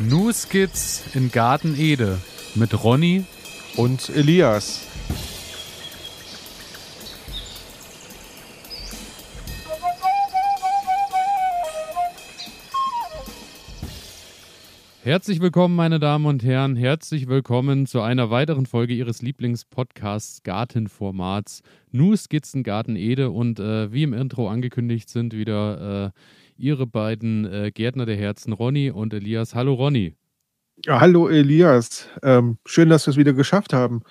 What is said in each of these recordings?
New Skits in Garten Ede mit Ronny und Elias. Herzlich willkommen, meine Damen und Herren. Herzlich willkommen zu einer weiteren Folge Ihres Lieblingspodcasts Gartenformats New Skizzen Garten Ede. Und äh, wie im Intro angekündigt sind wieder äh, Ihre beiden äh, Gärtner der Herzen, Ronny und Elias. Hallo Ronny. Ja, hallo Elias. Ähm, schön, dass wir es wieder geschafft haben.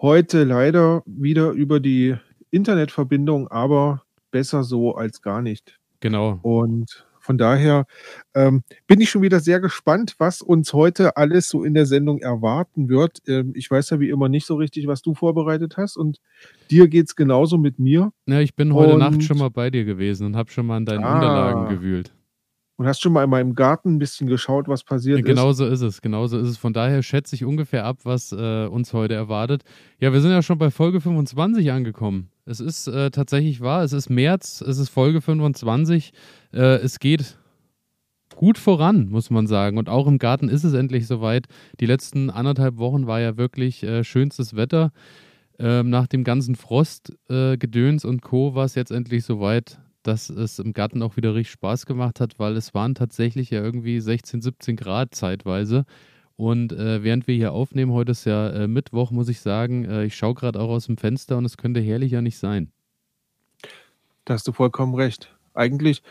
Heute leider wieder über die Internetverbindung, aber besser so als gar nicht. Genau. Und von daher ähm, bin ich schon wieder sehr gespannt, was uns heute alles so in der Sendung erwarten wird. Ähm, ich weiß ja wie immer nicht so richtig, was du vorbereitet hast und dir geht es genauso mit mir. Ja, ich bin heute und, Nacht schon mal bei dir gewesen und habe schon mal an deinen ah, Unterlagen gewühlt. Und hast schon mal in meinem Garten ein bisschen geschaut, was passiert ist? Genau so ist es, genau so ist es. Von daher schätze ich ungefähr ab, was äh, uns heute erwartet. Ja, wir sind ja schon bei Folge 25 angekommen. Es ist äh, tatsächlich wahr, es ist März, es ist Folge 25. Äh, es geht gut voran, muss man sagen. Und auch im Garten ist es endlich soweit. Die letzten anderthalb Wochen war ja wirklich äh, schönstes Wetter. Ähm, nach dem ganzen Frostgedöns und Co. war es jetzt endlich soweit dass es im Garten auch wieder richtig Spaß gemacht hat, weil es waren tatsächlich ja irgendwie 16, 17 Grad zeitweise. Und äh, während wir hier aufnehmen, heute ist ja äh, Mittwoch, muss ich sagen, äh, ich schaue gerade auch aus dem Fenster und es könnte herrlicher nicht sein. Da hast du vollkommen recht. Eigentlich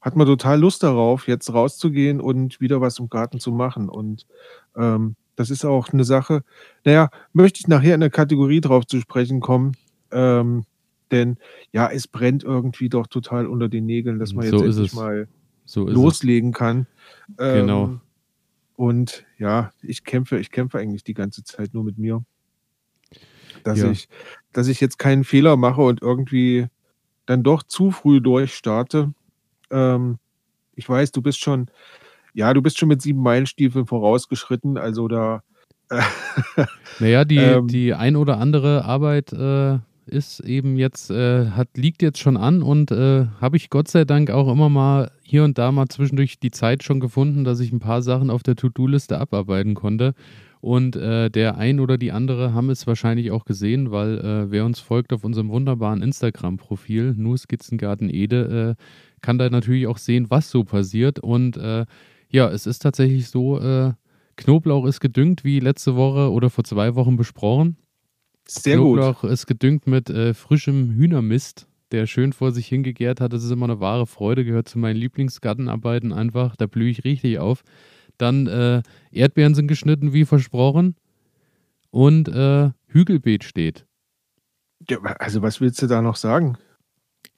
hat man total Lust darauf, jetzt rauszugehen und wieder was im Garten zu machen. Und ähm, das ist auch eine Sache, naja, möchte ich nachher in der Kategorie drauf zu sprechen kommen. Ähm, denn ja, es brennt irgendwie doch total unter den Nägeln, dass man so jetzt endlich mal so loslegen es. kann. Genau. Und ja, ich kämpfe, ich kämpfe eigentlich die ganze Zeit nur mit mir. Dass ja. ich, dass ich jetzt keinen Fehler mache und irgendwie dann doch zu früh durchstarte. Ähm, ich weiß, du bist schon, ja, du bist schon mit sieben Meilenstiefeln vorausgeschritten, also da. naja, die, ähm, die ein oder andere Arbeit äh, ist eben jetzt, äh, hat, liegt jetzt schon an und äh, habe ich Gott sei Dank auch immer mal hier und da mal zwischendurch die Zeit schon gefunden, dass ich ein paar Sachen auf der To-Do-Liste abarbeiten konnte. Und äh, der ein oder die andere haben es wahrscheinlich auch gesehen, weil äh, wer uns folgt auf unserem wunderbaren Instagram-Profil, nur Skizzengarten Ede, äh, kann da natürlich auch sehen, was so passiert. Und äh, ja, es ist tatsächlich so, Knoblauch ist gedüngt, wie letzte Woche oder vor zwei Wochen besprochen. Sehr Knoblauch gut. ist gedüngt mit äh, frischem Hühnermist, der schön vor sich hingegärt hat. Das ist immer eine wahre Freude, gehört zu meinen Lieblingsgartenarbeiten einfach. Da blühe ich richtig auf. Dann äh, Erdbeeren sind geschnitten, wie versprochen. Und äh, Hügelbeet steht. Ja, also, was willst du da noch sagen?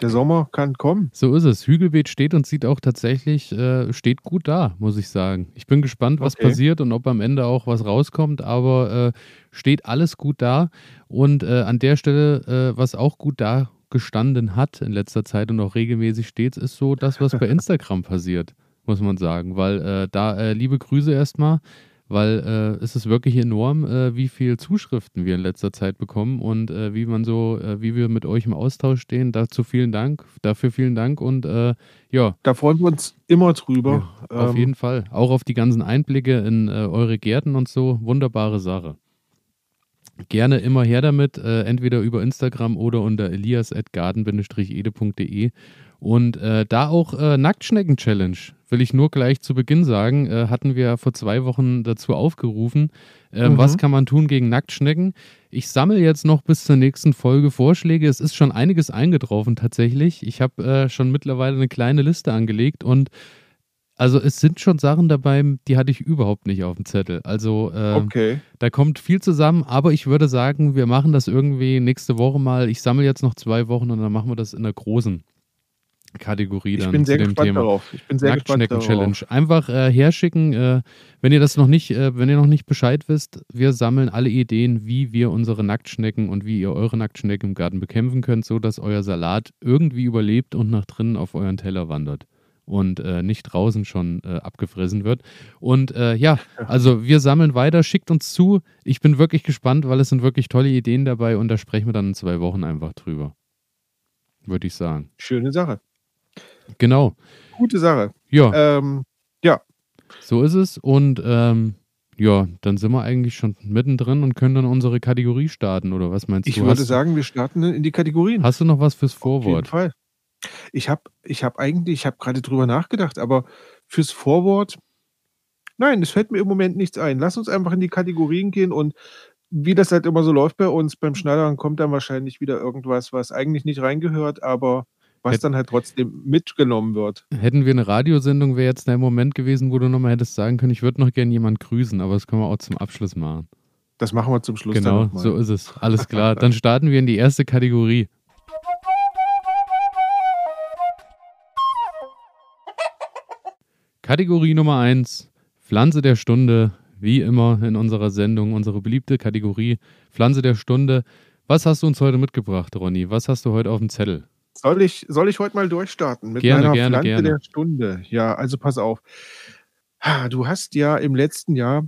Der Sommer kann kommen. So ist es. Hügelbeet steht und sieht auch tatsächlich, äh, steht gut da, muss ich sagen. Ich bin gespannt, was okay. passiert und ob am Ende auch was rauskommt, aber äh, steht alles gut da. Und äh, an der Stelle, äh, was auch gut da gestanden hat in letzter Zeit und auch regelmäßig steht, ist so das, was bei Instagram passiert, muss man sagen. Weil äh, da, äh, liebe Grüße erstmal weil äh, es ist wirklich enorm, äh, wie viel Zuschriften wir in letzter Zeit bekommen und äh, wie man so, äh, wie wir mit euch im Austausch stehen. Dazu vielen Dank, dafür vielen Dank und äh, ja. Da freuen wir uns immer drüber. Ja, auf ähm, jeden Fall. Auch auf die ganzen Einblicke in äh, eure Gärten und so. Wunderbare Sache. Gerne immer her damit, entweder über Instagram oder unter elias.garden-ede.de und äh, da auch äh, Nacktschnecken-Challenge, will ich nur gleich zu Beginn sagen, äh, hatten wir vor zwei Wochen dazu aufgerufen. Ähm, mhm. Was kann man tun gegen Nacktschnecken? Ich sammle jetzt noch bis zur nächsten Folge Vorschläge. Es ist schon einiges eingetroffen tatsächlich. Ich habe äh, schon mittlerweile eine kleine Liste angelegt und also es sind schon Sachen dabei, die hatte ich überhaupt nicht auf dem Zettel. Also äh, okay. da kommt viel zusammen, aber ich würde sagen, wir machen das irgendwie nächste Woche mal. Ich sammle jetzt noch zwei Wochen und dann machen wir das in der großen Kategorie dann ich bin sehr zu dem gespannt Thema. Darauf. Ich bin sehr gespannt darauf. Challenge. Einfach äh, herschicken, äh, wenn ihr das noch nicht, äh, wenn ihr noch nicht Bescheid wisst, wir sammeln alle Ideen, wie wir unsere Nacktschnecken und wie ihr eure Nacktschnecken im Garten bekämpfen könnt, sodass euer Salat irgendwie überlebt und nach drinnen auf euren Teller wandert und äh, nicht draußen schon äh, abgefressen wird. Und äh, ja, also wir sammeln weiter, schickt uns zu. Ich bin wirklich gespannt, weil es sind wirklich tolle Ideen dabei und da sprechen wir dann in zwei Wochen einfach drüber. Würde ich sagen. Schöne Sache. Genau. Gute Sache. Ja. Ähm, ja. So ist es. Und ähm, ja, dann sind wir eigentlich schon mittendrin und können dann unsere Kategorie starten, oder was meinst Ich du? würde Hast, sagen, wir starten in die Kategorien. hast du noch was fürs Auf jeden Vorwort? Fall. Ich habe ich habe eigentlich ich habe gerade drüber nachgedacht, aber fürs Vorwort nein, es fällt mir im Moment nichts ein. Lass uns einfach in die Kategorien gehen und wie das halt immer so läuft bei uns, beim Schneidern kommt dann wahrscheinlich wieder irgendwas, was eigentlich nicht reingehört, aber was dann halt trotzdem mitgenommen wird. hätten wir eine Radiosendung, wäre jetzt der Moment gewesen, wo du nochmal hättest sagen können, ich würde noch gerne jemanden grüßen, aber das können wir auch zum Abschluss machen. Das machen wir zum Schluss Genau, so ist es. Alles klar. Dann starten wir in die erste Kategorie. Kategorie Nummer 1, Pflanze der Stunde. Wie immer in unserer Sendung, unsere beliebte Kategorie Pflanze der Stunde. Was hast du uns heute mitgebracht, Ronny? Was hast du heute auf dem Zettel? Soll ich, soll ich heute mal durchstarten mit Gerne, meiner gerne, Pflanze gerne. der Stunde? Ja, also pass auf. Du hast ja im letzten Jahr,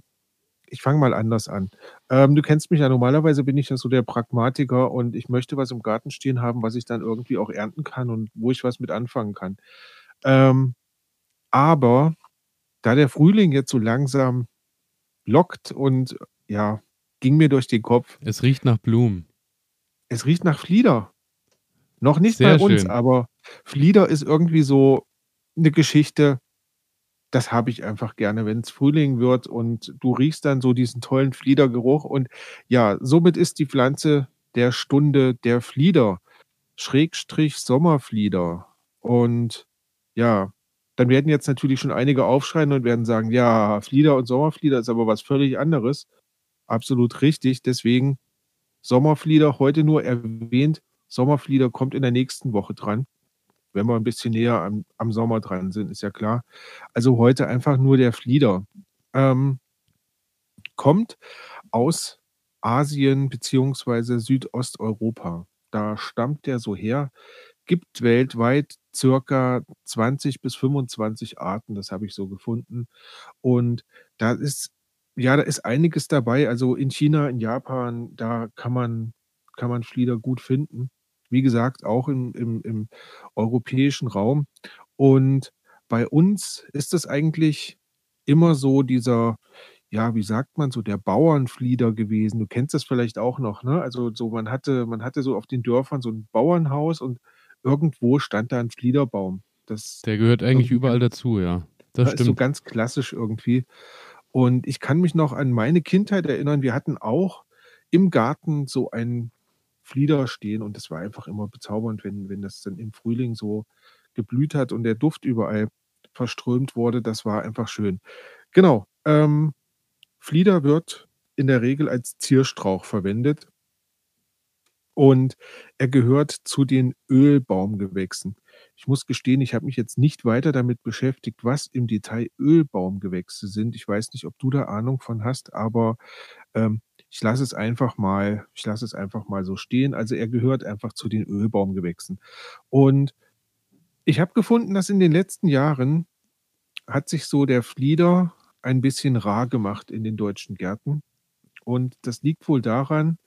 ich fange mal anders an. Ähm, du kennst mich ja, normalerweise bin ich ja so der Pragmatiker und ich möchte was im Garten stehen haben, was ich dann irgendwie auch ernten kann und wo ich was mit anfangen kann. Ähm, aber da der Frühling jetzt so langsam lockt und ja, ging mir durch den Kopf, Es riecht nach Blumen. es riecht nach Flieder. Noch nicht Sehr bei uns, schön. aber Flieder ist irgendwie so eine Geschichte, das habe ich einfach gerne, wenn es Frühling wird und du riechst dann so diesen tollen Fliedergeruch. Und ja, somit ist die Pflanze der Stunde der Flieder, Schrägstrich Sommerflieder. Und ja, dann werden jetzt natürlich schon einige aufschreien und werden sagen, ja, Flieder und Sommerflieder ist aber was völlig anderes. Absolut richtig. Deswegen Sommerflieder heute nur erwähnt. Sommerflieder kommt in der nächsten Woche dran. Wenn wir ein bisschen näher am, am Sommer dran sind, ist ja klar. Also heute einfach nur der Flieder. Ähm, kommt aus Asien beziehungsweise Südosteuropa. Da stammt der so her. Gibt weltweit circa 20 bis 25 Arten, das habe ich so gefunden. Und da ist, ja, da ist einiges dabei. Also in China, in Japan, da kann man, kann man Flieder gut finden. Wie gesagt, auch im, im, im europäischen Raum. Und bei uns ist es eigentlich immer so dieser, ja, wie sagt man so, der Bauernflieder gewesen. Du kennst das vielleicht auch noch, ne? Also so, man hatte, man hatte so auf den Dörfern so ein Bauernhaus und irgendwo stand da ein Fliederbaum. Das Der gehört eigentlich überall dazu, ja. Das ne, ist so stimmt. ganz klassisch irgendwie. Und ich kann mich noch an meine Kindheit erinnern. Wir hatten auch im Garten so ein Flieder stehen und das war einfach immer bezaubernd, wenn, wenn das dann im Frühling so geblüht hat und der Duft überall verströmt wurde. Das war einfach schön. Genau. Ähm, Flieder wird in der Regel als Zierstrauch verwendet und er gehört zu den Ölbaumgewächsen. Ich muss gestehen, ich habe mich jetzt nicht weiter damit beschäftigt, was im Detail Ölbaumgewächse sind. Ich weiß nicht, ob du da Ahnung von hast, aber ähm, ich lasse es einfach mal, ich lasse es einfach mal so stehen. Also er gehört einfach zu den Ölbaumgewächsen. Und ich habe gefunden, dass in den letzten Jahren hat sich so der Flieder ein bisschen rar gemacht in den deutschen Gärten. Und das liegt wohl daran,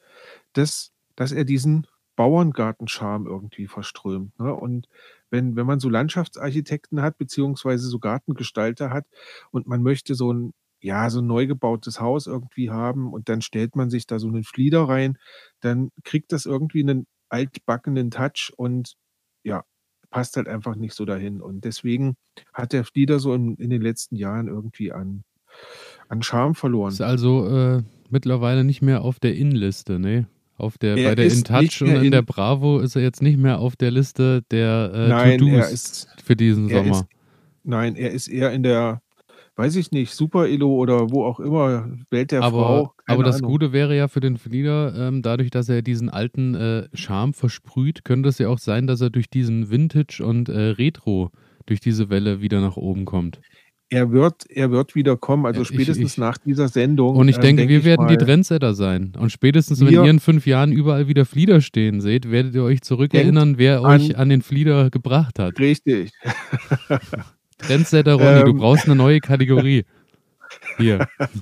dass, dass er diesen Bauerngartenscharme irgendwie verströmt. Ne? Und wenn, wenn man so Landschaftsarchitekten hat, beziehungsweise so Gartengestalter hat und man möchte so ein, ja, so ein neu gebautes Haus irgendwie haben und dann stellt man sich da so einen Flieder rein, dann kriegt das irgendwie einen altbackenen Touch und ja, passt halt einfach nicht so dahin. Und deswegen hat der Flieder so in, in den letzten Jahren irgendwie an, an Charme Ist verloren. also äh, mittlerweile nicht mehr auf der In-Liste, ne? Auf der, bei Er der ist InTouch und mehr in der in, Bravo ist er jetzt nicht mehr auf der Liste der äh, nein, er To-Dos ist, für diesen er ist, Sommer. nein, er ist eher in der, weiß ich nicht, Super-Elo oder wo auch immer, Welt der Aber, Frau, aber das Ahnung. Gute wäre ja für den Flieder, ähm, dadurch, dass er diesen alten äh, Charme versprüht, könnte es ja auch sein, dass er durch diesen Vintage und äh, Retro, durch diese Welle wieder nach oben kommt. Er wird, er wird wieder kommen, also Äh, Ich, spätestens ich, nach dieser Sendung, und ich ähm, denke, denke wir werden die mal, Trendsetter sein. Und spätestens, wenn ihr in fünf Jahren überall wieder Flieder stehen seht, werdet ihr euch zurückerinnern, wer euch an, an den Flieder gebracht hat. richtig, Trendsetter Ronny, du ähm, brauchst eine neue Kategorie. Hier.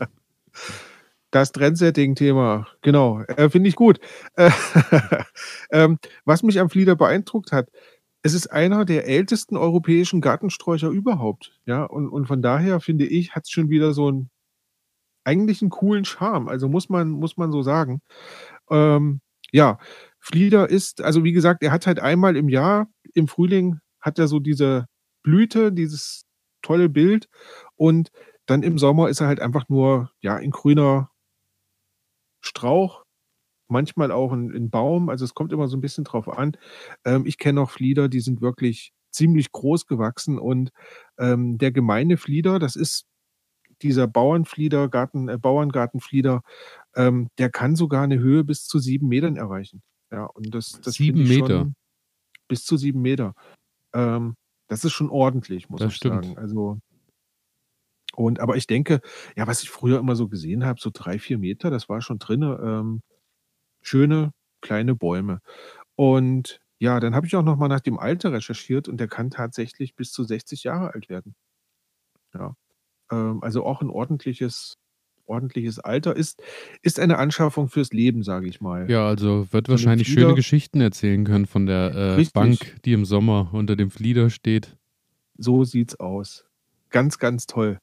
Das Trendsetting-Thema, genau, äh, finde ich gut. Äh, ähm, was mich am Flieder beeindruckt hat, es ist einer der ältesten europäischen Gartensträucher überhaupt, ja, und und von daher finde ich, hat's schon wieder so 'n eigentlich 'n coolen Charme, also muss man muss man so sagen. Ähm, ja, Flieder ist also wie gesagt, er hat halt einmal im Jahr im Frühling hat er so diese Blüte, dieses tolle Bild und dann im Sommer ist er halt einfach nur, ja, 'n grüner Strauch, manchmal auch 'n 'n Baum, also es kommt immer so 'n bisschen drauf an. Ähm, ich kenne auch Flieder, die sind wirklich ziemlich groß gewachsen und, ähm, der Gemeine Flieder, das ist dieser Bauernflieder, Garten äh, Bauerngartenflieder, ähm, der kann sogar 'ne Höhe bis zu 7 Metern erreichen. Ja, und das das finde 7 ich Meter? bis zu 7 Meter. Ähm, das ist schon ordentlich, muss Das ich sagen. stimmt. Also und aber ich denke ja, was ich früher immer so gesehen habe, so 3, 4 Meter, das war schon drinne, ähm, schöne kleine Bäume. Und ja, dann habe ich auch noch mal nach dem Alter recherchiert und der kann tatsächlich bis zu 60 Jahre alt werden. Ja, ähm, also auch 'n ordentliches ordentliches Alter. Ist ist eine Anschaffung fürs Leben, sage ich mal. Ja, also wird wahrscheinlich schöne Geschichten erzählen können von der, äh. Bank, die im Sommer unter dem Flieder steht. So sieht's aus. Ganz, ganz toll.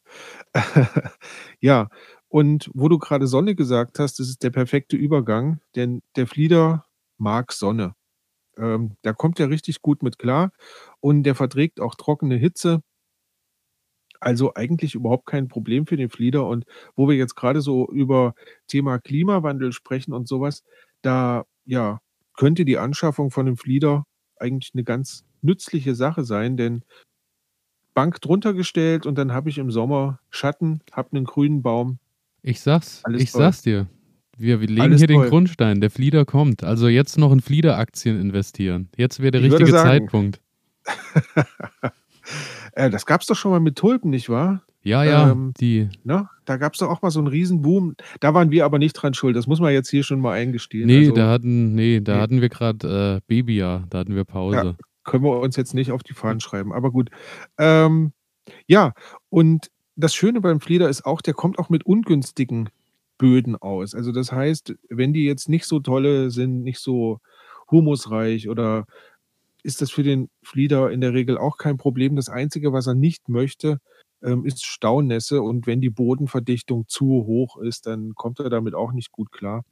Ja, und wo du grade Sonne gesagt hast, das ist der perfekte Übergang, denn der Flieder mag Sonne. Ähm, da kommt er richtig gut mit klar und der verträgt auch trockene Hitze. Also eigentlich überhaupt kein Problem für den Flieder und wo wir jetzt grade so über Thema Klimawandel sprechen und so was, da, ja, könnte die Anschaffung von 'nem Flieder eigentlich 'ne ganz nützliche Sache sein, denn Bank drunter gestellt und dann habe ich im Sommer Schatten, habe 'nen grünen Baum. Ich sage es Alles ich toll. sage es dir. Wir wir legen Alles hier den toll. Grundstein. Der Flieder kommt. Also jetzt noch in Flieder-Aktien investieren. Jetzt wäre der Ich richtige sagen Zeitpunkt. Äh, das gab's doch schon mal mit Tulpen, nicht wahr? Ja, ja, Ähm, die ne? Da gab's doch auch mal so 'n Riesenboom. Da waren wir aber nicht dran schuld. Das muss man jetzt hier schon mal eingestehen. Ne, Also da hatten ne, da ne. hatten wir grad, äh, Babyjahr, da hatten wir Ja, Pause. können wir uns jetzt nicht auf die Fahnen schreiben, aber gut. Ähm, ja, und das Schöne beim Flieder ist auch, der kommt auch mit ungünstigen Böden aus. Also, das heißt, wenn die jetzt nicht so tolle sind, nicht so humusreich oder ist das für den Flieder in der Regel auch kein Problem. Das Einzige, was er nicht möchte, ähm, ist Staunässe und wenn die Bodenverdichtung zu hoch ist, dann kommt er damit auch nicht gut klar.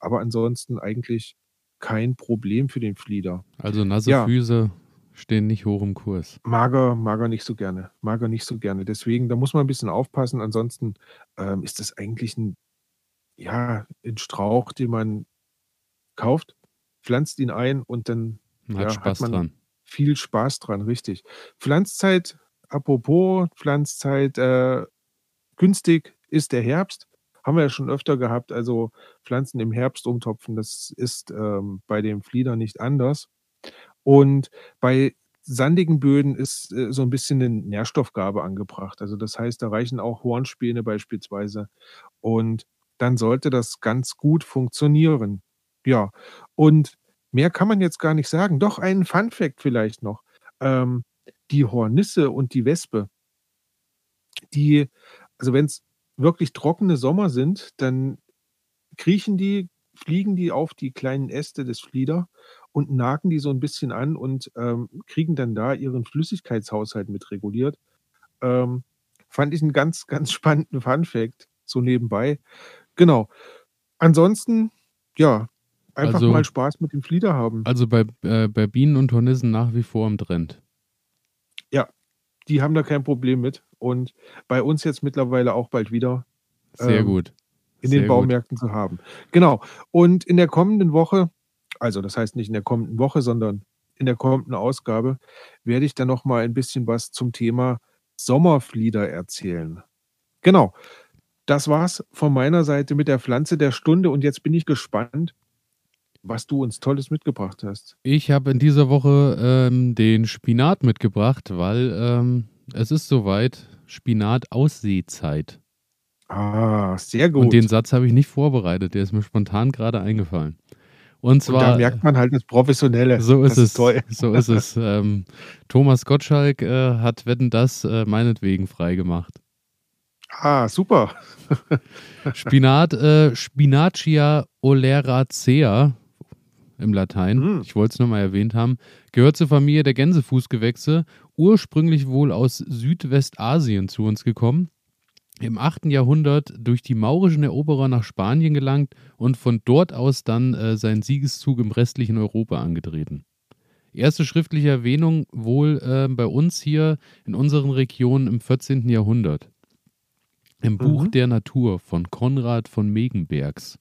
Aber ansonsten eigentlich kein Problem für den Flieder. Also nasse Ja. Füße stehen nicht hoch im Kurs. Mag er mag er nicht so gerne mag er nicht so gerne. Deswegen, da muss man 'n bisschen aufpassen. Ansonsten, ähm, ist das eigentlich 'n ja, 'n Strauch, den man kauft, pflanzt ihn ein und dann, Man ja, hat hat Spaß man dran. viel Spaß dran, richtig. Pflanzzeit apropos Pflanzzeit, äh, günstig ist der Herbst. Haben wir ja schon öfter gehabt. Also, Pflanzen im Herbst umtopfen, das ist, ähm, bei dem Flieder nicht anders. Und bei sandigen Böden ist, äh, so 'n bisschen 'ne Nährstoffgabe angebracht. Also, das heißt, da reichen auch Hornspäne beispielsweise und dann sollte das ganz gut funktionieren. Ja, und mehr kann man jetzt gar nicht sagen. Doch einen Fun Fact vielleicht noch. Ähm, die Hornisse und die Wespe die also, wenn's wirklich trockene Sommer sind, dann kriechen die fliegen die auf die kleinen Äste des Flieder und nagen die so 'n bisschen an und, ähm, kriegen dann da ihren Flüssigkeitshaushalt mit reguliert. Ähm, fand ich 'n ganz, ganz spannenden Fun Fact so nebenbei. Genau. Ansonsten, ja, einfach Also mal Spaß mit dem Flieder haben. also bei äh, bei Bienen und Hornissen nach wie vor im Trend. Ja, die haben da kein Problem mit und bei uns jetzt mittlerweile auch bald wieder, Sehr ähm, gut. in Sehr den gut. Baumärkten zu haben. Genau. Und in der kommenden Woche also, das heißt nicht in der kommenden Woche, sondern in der kommenden Ausgabe werde ich dann noch mal ein bisschen was zum Thema Sommerflieder erzählen. Genau. Das war's von meiner Seite mit der Pflanze der Stunde und jetzt bin ich gespannt, was du uns Tolles mitgebracht hast. Ich habe in dieser Woche, ähm, den Spinat mitgebracht, weil, ähm, es ist so weit, Spinat-Aussäezeit. Ah, sehr Und den gut. Satz habe ich nicht vorbereitet, der ist mir spontan grade eingefallen. Und Und da zwar merkt man halt das Professionelle. so ist Das ist es, toll. so ist es. Ähm, Thomas Gottschalk, äh, hat „Wetten, dass“, äh, meinetwegen freigemacht. Ah, super. Spinat, äh, Spinacia oleracea im Latein. Mhm. Ich wollte es nochmal erwähnt haben. Gehört zur Familie der Gänsefußgewächse, ursprünglich wohl aus Südwestasien zu uns gekommen. Im 8. Jahrhundert durch die maurischen Eroberer nach Spanien gelangt und von dort aus dann äh, seinen Siegeszug im restlichen Europa angetreten. Erste schriftliche Erwähnung wohl äh, bei uns hier in unseren Regionen im 14. Jahrhundert. Im Buch Mhm. der Natur von Konrad von Megenbergs.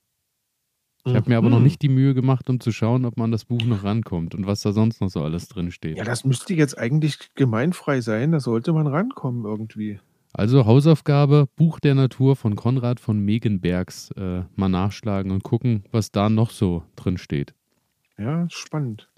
Ich habe mir aber Mhm. noch nicht die Mühe gemacht, um zu schauen, ob man das Buch noch rankommt und was da sonst noch so alles drin steht. Ja, das müsste jetzt eigentlich gemeinfrei sein. Da sollte man rankommen irgendwie. Also Hausaufgabe, Buch der Natur von Konrad von Megenbergs äh, mal nachschlagen und gucken, was da noch so drin steht. Ja, spannend.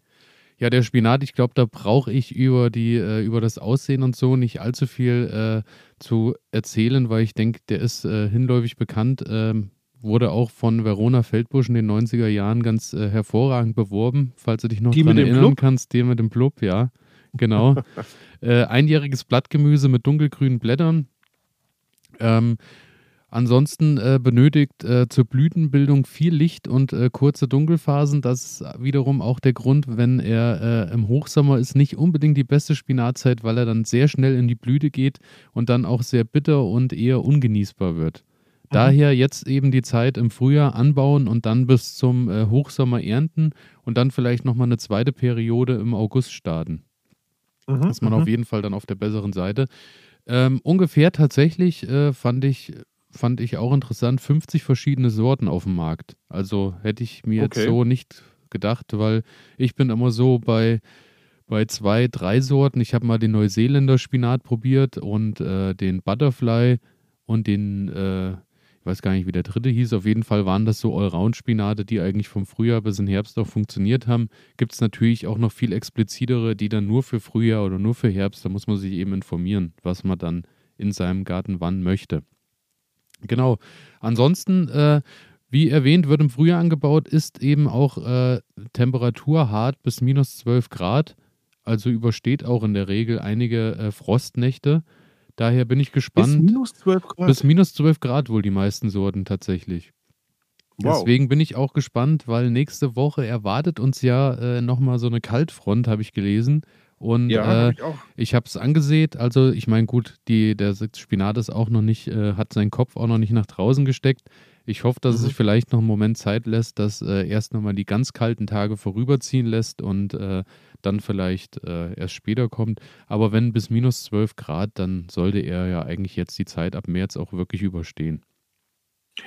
Ja, der Spinat, ich glaube, da brauche ich über die, äh, über das Aussehen und so nicht allzu viel äh, zu erzählen, weil ich denke, der ist äh, hinläufig bekannt. Ähm, wurde auch von Verona Feldbusch in den 90er Jahren ganz äh, hervorragend beworben, falls du dich noch Die dran erinnern Blub? kannst. Der mit dem Blub, ja, genau. äh, einjähriges Blattgemüse mit dunkelgrünen Blättern. Ähm, ansonsten äh, benötigt äh, zur Blütenbildung viel Licht und äh, kurze Dunkelphasen. Das ist wiederum auch der Grund, wenn er äh, im Hochsommer ist, nicht unbedingt die beste Spinatzeit, weil er dann sehr schnell in die Blüte geht und dann auch sehr bitter und eher ungenießbar wird. Daher jetzt eben die Zeit im Frühjahr anbauen und dann bis zum äh, Hochsommer ernten und dann vielleicht nochmal eine zweite Periode im August starten Mhm, ist man mhm. auf jeden Fall dann auf der besseren Seite. Ähm, ungefähr tatsächlich äh, fand, ich, fand ich auch interessant, 50 verschiedene Sorten auf dem Markt. Also hätte ich mir jetzt Okay. so nicht gedacht, weil ich bin immer so bei, bei zwei, drei Sorten. Ich habe mal den Neuseeländer Spinat probiert und äh, den Butterfly und den, äh, ich weiß gar nicht, wie der dritte hieß. Auf jeden Fall waren das so Allround-Spinate, die eigentlich vom Frühjahr bis in Herbst auch funktioniert haben. Gibt es natürlich auch noch viel explizitere, die dann nur für Frühjahr oder nur für Herbst, da muss man sich eben informieren, was man dann in seinem Garten wann möchte. Genau. Ansonsten, äh, wie erwähnt, wird im Frühjahr angebaut, ist eben auch äh, temperaturhart bis minus 12 Grad. Also übersteht auch in der Regel einige äh, Frostnächte. Daher bin ich Bis gespannt. minus 12 Grad. Bis minus 12 Grad wohl die meisten Sorten tatsächlich. wow. Deswegen bin ich auch gespannt, weil nächste Woche erwartet uns ja äh, nochmal so eine Kaltfront, habe ich gelesen. Und ja, äh, ich ich habe es angesehen. Also ich meine, gut, die, der Spinat ist auch noch nicht, äh, hat seinen Kopf auch noch nicht nach draußen gesteckt. Ich hoffe, dass es Mhm. sich vielleicht noch einen Moment Zeit lässt, dass äh, erst nochmal die ganz kalten Tage vorüberziehen lässt und äh, dann vielleicht äh, erst später kommt. Aber wenn bis minus 12 Grad, dann sollte er ja eigentlich jetzt die Zeit ab März auch wirklich überstehen.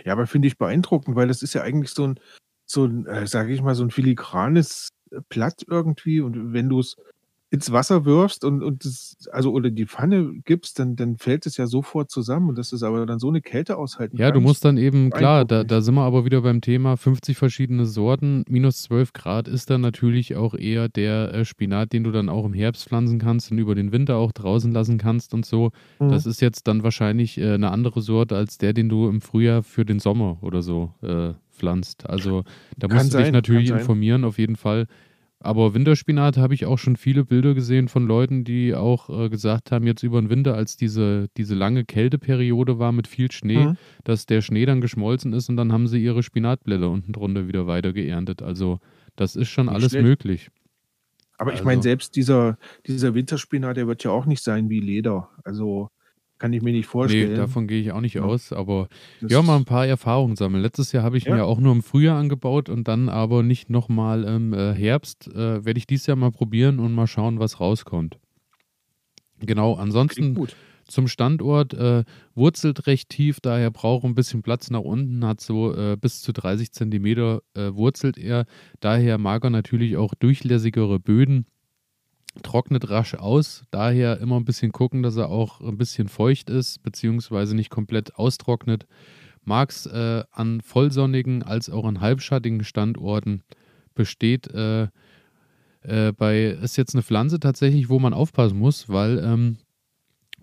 Ja, aber finde ich beeindruckend, weil das ist ja eigentlich so ein, so ein, äh, sage ich mal, so ein filigranes Blatt irgendwie. Und wenn du es ins Wasser wirfst und, und das, also oder die Pfanne gibst, dann, dann fällt es ja sofort zusammen. Und das ist aber dann so eine Kälte aushalten. Ja, du musst dann eben, klar, da, da sind wir aber wieder beim Thema 50 verschiedene Sorten. Minus 12 Grad ist dann natürlich auch eher der äh, Spinat, den du dann auch im Herbst pflanzen kannst und über den Winter auch draußen lassen kannst und so. Mhm. Das ist jetzt dann wahrscheinlich äh, eine andere Sorte als der, den du im Frühjahr für den Sommer oder so äh, pflanzt. Also da Kann musst du dich sein, natürlich sein. informieren, auf jeden Fall. Aber Winterspinat habe ich auch schon viele Bilder gesehen von Leuten, die auch äh, gesagt haben, jetzt über den Winter, als diese, diese lange Kälteperiode war mit viel Schnee, Mhm. dass der Schnee dann geschmolzen ist und dann haben sie ihre Spinatblätter unten drunter wieder weiter geerntet. Also das ist schon Nicht alles schlecht. möglich. Aber ich Also- meine, selbst dieser, dieser Winterspinat, der wird ja auch nicht sein wie Leder. Also kann ich mir nicht vorstellen. Nee, davon gehe ich auch nicht Ja. aus, aber Das- ja, mal ein paar Erfahrungen sammeln. Letztes Jahr habe ich Ja. mir auch nur im Frühjahr angebaut und dann aber nicht nochmal im äh, Herbst. Äh, Werde ich dieses Jahr mal probieren und mal schauen, was rauskommt. Genau, ansonsten zum Standort äh, wurzelt recht tief, daher braucht er ein bisschen Platz nach unten, hat so äh, bis zu 30 Zentimeter äh, wurzelt er. Daher mag er natürlich auch durchlässigere Böden, trocknet rasch aus. Daher immer ein bisschen gucken, dass er auch ein bisschen feucht ist, beziehungsweise nicht komplett austrocknet. Mag es äh, an vollsonnigen als auch an halbschattigen Standorten. Besteht äh, äh, bei, ist jetzt eine Pflanze tatsächlich, wo man aufpassen muss, weil ähm,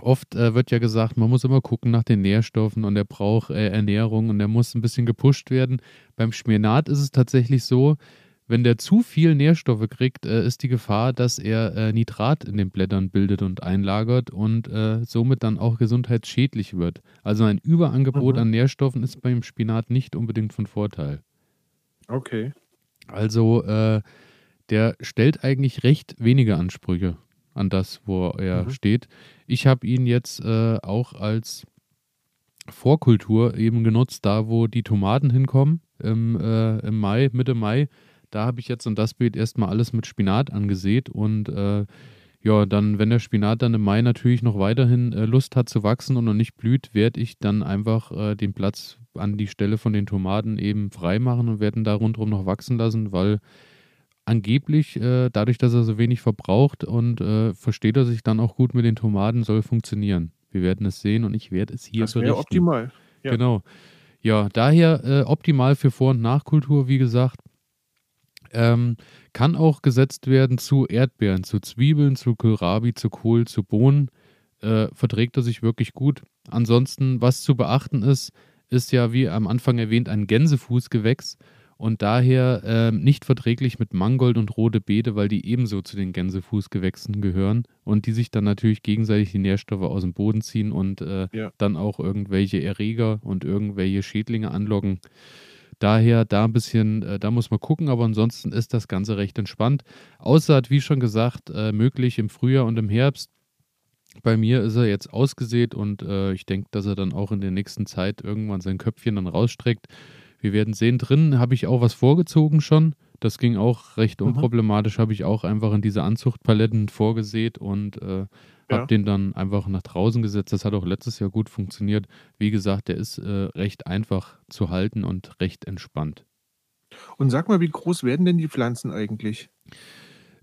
oft äh, wird ja gesagt, man muss immer gucken nach den Nährstoffen und er braucht äh, Ernährung und er muss ein bisschen gepusht werden. Beim Spinat ist es tatsächlich so, wenn der zu viel Nährstoffe kriegt, äh, ist die Gefahr, dass er äh, Nitrat in den Blättern bildet und einlagert und äh, somit dann auch gesundheitsschädlich wird. Also ein Überangebot Mhm. an Nährstoffen ist beim Spinat nicht unbedingt von Vorteil. Okay. Also äh, der stellt eigentlich recht wenige Ansprüche an das, wo er mhm. steht. Ich habe ihn jetzt äh, auch als Vorkultur eben genutzt, da wo die Tomaten hinkommen im, äh, im Mai, Mitte Mai. Da habe ich jetzt in das Beet erstmal alles mit Spinat angesät und äh, ja, dann, wenn der Spinat dann im Mai natürlich noch weiterhin äh, Lust hat zu wachsen und noch nicht blüht, werde ich dann einfach äh, den Platz an die Stelle von den Tomaten eben freimachen und werden da rundherum noch wachsen lassen, weil angeblich, äh, dadurch, dass er so wenig verbraucht und äh, versteht er sich dann auch gut mit den Tomaten, soll funktionieren. Wir werden es sehen und ich werde es hier das berichten. optimal. Ja. Genau. Ja, daher äh, optimal für Vor- und Nachkultur, wie gesagt. Ähm, kann auch gesetzt werden zu Erdbeeren, zu Zwiebeln, zu Kohlrabi, zu Kohl, zu Bohnen. Äh, verträgt er sich wirklich gut. Ansonsten, was zu beachten ist, ist ja, wie am Anfang erwähnt, ein Gänsefußgewächs und daher äh, nicht verträglich mit Mangold und rote Beete, weil die ebenso zu den Gänsefußgewächsen gehören und die sich dann natürlich gegenseitig die Nährstoffe aus dem Boden ziehen und äh, ja. dann auch irgendwelche Erreger und irgendwelche Schädlinge anlocken. Daher da ein bisschen, äh, da muss man gucken, aber ansonsten ist das Ganze recht entspannt. Außer, wie schon gesagt, äh, möglich im Frühjahr und im Herbst. Bei mir ist er jetzt ausgesät und äh, ich denke, dass er dann auch in der nächsten Zeit irgendwann sein Köpfchen dann rausstreckt wir werden sehen. Drinnen habe ich auch was vorgezogen schon. Das ging auch recht mhm. unproblematisch. Habe ich auch einfach in diese Anzuchtpaletten vorgesät und äh, habe ja. den dann einfach nach draußen gesetzt. Das hat auch letztes Jahr gut funktioniert. Wie gesagt, der ist äh, recht einfach zu halten und recht entspannt. Und sag mal, wie groß werden denn die Pflanzen eigentlich?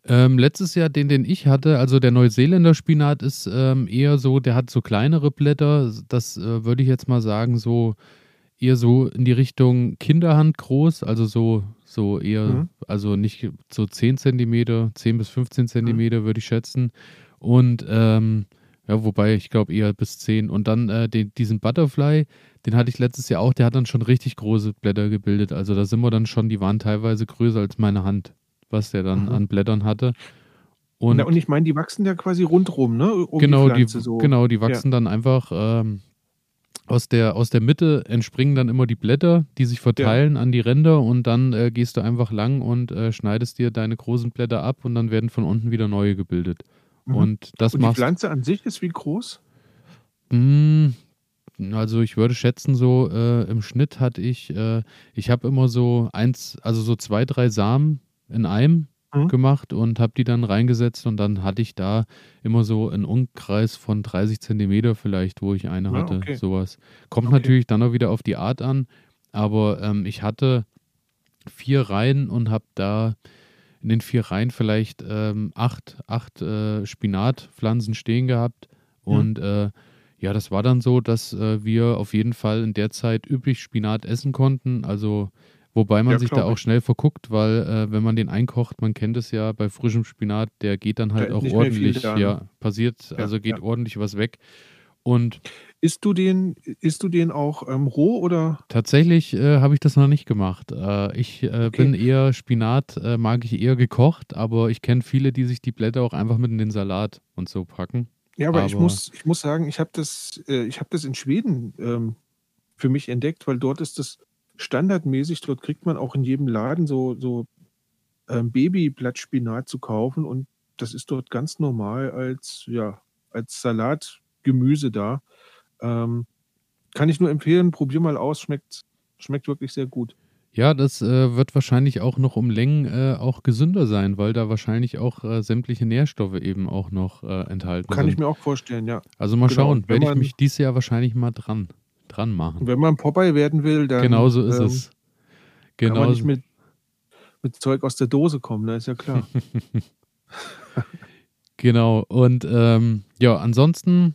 Ähm, letztes Jahr, den, den ich hatte, also der Neuseeländer Spinat ist ähm, eher so, der hat so kleinere Blätter. Das äh, würde ich jetzt mal sagen, so eher so in die Richtung Kinderhand groß, also so, so eher, mhm. also nicht so 10 Zentimeter, 10 bis 15 Zentimeter mhm. würde ich schätzen. Und ähm, ja, wobei ich glaube eher bis 10. Und dann äh, den, diesen Butterfly, den hatte ich letztes Jahr auch, der hat dann schon richtig große Blätter gebildet. Also da sind wir dann schon, die waren teilweise größer als meine Hand, was der dann mhm. an Blättern hatte. Und, Na, und ich meine, die wachsen ja quasi rundrum, ne? Um genau, die, die so. genau, die wachsen ja. dann einfach ähm, aus der, aus der Mitte entspringen dann immer die Blätter, die sich verteilen ja. an die Ränder und dann äh, gehst du einfach lang und äh, schneidest dir deine großen Blätter ab und dann werden von unten wieder neue gebildet. Mhm. Und das und die Pflanze an sich ist wie groß? Mh, hm, also ich würde schätzen, so äh, im Schnitt hatte ich, äh, ich habe immer so eins, also so zwei, drei Samen in einem mhm. gemacht und habe die dann reingesetzt und dann hatte ich da immer so einen Umkreis von 30 Zentimeter vielleicht, wo ich eine hatte, okay. sowas. Kommt okay. natürlich dann auch wieder auf die Art an, aber ähm, ich hatte vier Reihen und habe da in den vier Reihen vielleicht ähm, acht, acht äh, Spinatpflanzen stehen gehabt und mhm. äh, ja, das war dann so, dass äh, wir auf jeden Fall in der Zeit üppig Spinat essen konnten. Also Wobei man ja, sich da auch schnell verguckt, weil äh, wenn man den einkocht, man kennt es ja bei frischem Spinat, der geht dann halt auch ordentlich, ja, passiert, ja, also geht ja. ordentlich was weg. Und isst du den, isst du den auch ähm, roh oder? Tatsächlich äh, habe ich das noch nicht gemacht. Äh, ich äh, okay. bin eher Spinat, äh, mag ich eher gekocht, aber ich kenne viele, die sich die Blätter auch einfach mit in den Salat und so packen. Ja, aber, aber ich, muss, ich muss sagen, ich habe das, äh, hab das in Schweden ähm, für mich entdeckt, weil dort ist das standardmäßig, dort kriegt man auch in jedem Laden so, so ähm, Babyblattspinat zu kaufen und das ist dort ganz normal als, ja, als Salatgemüse da. Ähm, kann ich nur empfehlen, probier mal aus, schmeckt, schmeckt wirklich sehr gut. Ja, das äh, wird wahrscheinlich auch noch um Längen äh, auch gesünder sein, weil da wahrscheinlich auch äh, sämtliche Nährstoffe eben auch noch äh, enthalten Kann sind. Kann ich mir auch vorstellen, ja. Also mal genau. schauen, werde ich mich dieses Jahr wahrscheinlich mal dran dran machen. Wenn man Popeye werden will, dann. Genau so ist ähm, es. Genau kann man nicht mit, mit Zeug aus der Dose kommen, ne? ist ja klar. genau. Und ähm, ja, ansonsten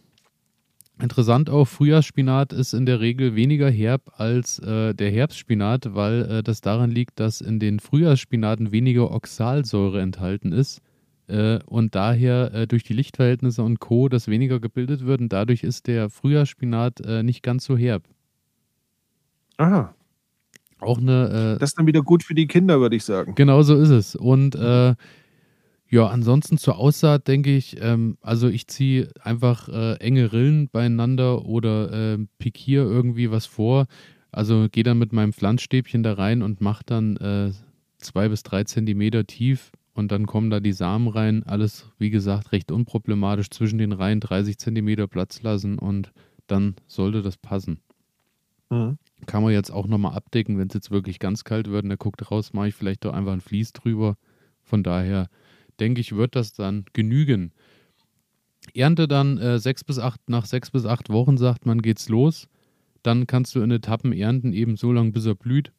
interessant auch, Frühjahrsspinat ist in der Regel weniger herb als äh, der Herbstspinat, weil äh, das daran liegt, dass in den Frühjahrsspinaten weniger Oxalsäure enthalten ist äh, und daher äh, durch die Lichtverhältnisse und Co. das weniger gebildet wird und dadurch ist der Frühjahrsspinat äh, nicht ganz so herb. Aha. Auch eine. Äh, das ist dann wieder gut für die Kinder, würde ich sagen. Genau so ist es. Und äh, ja, ansonsten zur Aussaat denke ich, ähm, also ich ziehe einfach äh, enge Rillen beieinander oder pikiere irgendwie was vor. Also gehe dann mit meinem Pflanzstäbchen da rein und mache dann zwei bis drei Zentimeter tief und dann kommen da die Samen rein. Alles, wie gesagt, recht unproblematisch. Zwischen den Reihen 30 Zentimeter Platz lassen und dann sollte das passen. Mhm. Kann man jetzt auch nochmal abdecken, wenn es jetzt wirklich ganz kalt wird und er guckt raus, mache ich vielleicht doch einfach ein Vlies drüber. Von daher denke ich, wird das dann genügen. Ernte dann äh, sechs bis acht, nach sechs bis acht Wochen, sagt man, geht's los. Dann kannst du in Etappen ernten, eben so lange, bis er blüht.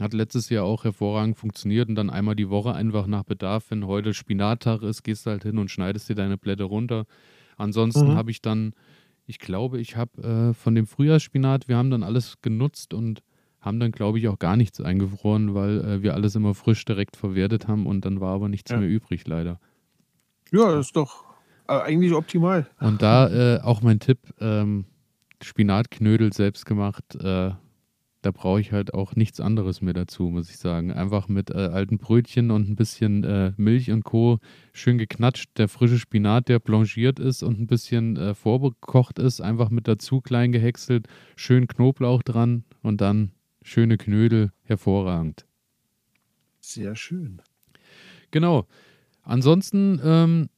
Hat letztes Jahr auch hervorragend funktioniert und dann einmal die Woche einfach nach Bedarf. Wenn heute Spinattag ist, gehst du halt hin und schneidest dir deine Blätter runter. Ansonsten mhm. habe ich dann, ich glaube, ich habe äh, von dem Frühjahrsspinat, wir haben dann alles genutzt und haben dann, glaube ich, auch gar nichts eingefroren, weil äh, wir alles immer frisch direkt verwertet haben und dann war aber nichts ja. mehr übrig, leider. Ja, das ist doch äh, eigentlich optimal. Und da äh, auch mein Tipp: ähm, Spinatknödel selbst gemacht. Äh, da brauche ich halt auch nichts anderes mehr dazu, muss ich sagen. Einfach mit äh, alten Brötchen und ein bisschen äh, Milch und Co. schön geknatscht. Der frische Spinat, der blanchiert ist und ein bisschen äh, vorgekocht ist, einfach mit dazu klein gehäckselt. Schön Knoblauch dran und dann schöne Knödel. Hervorragend. Sehr schön. Genau. Ansonsten ähm,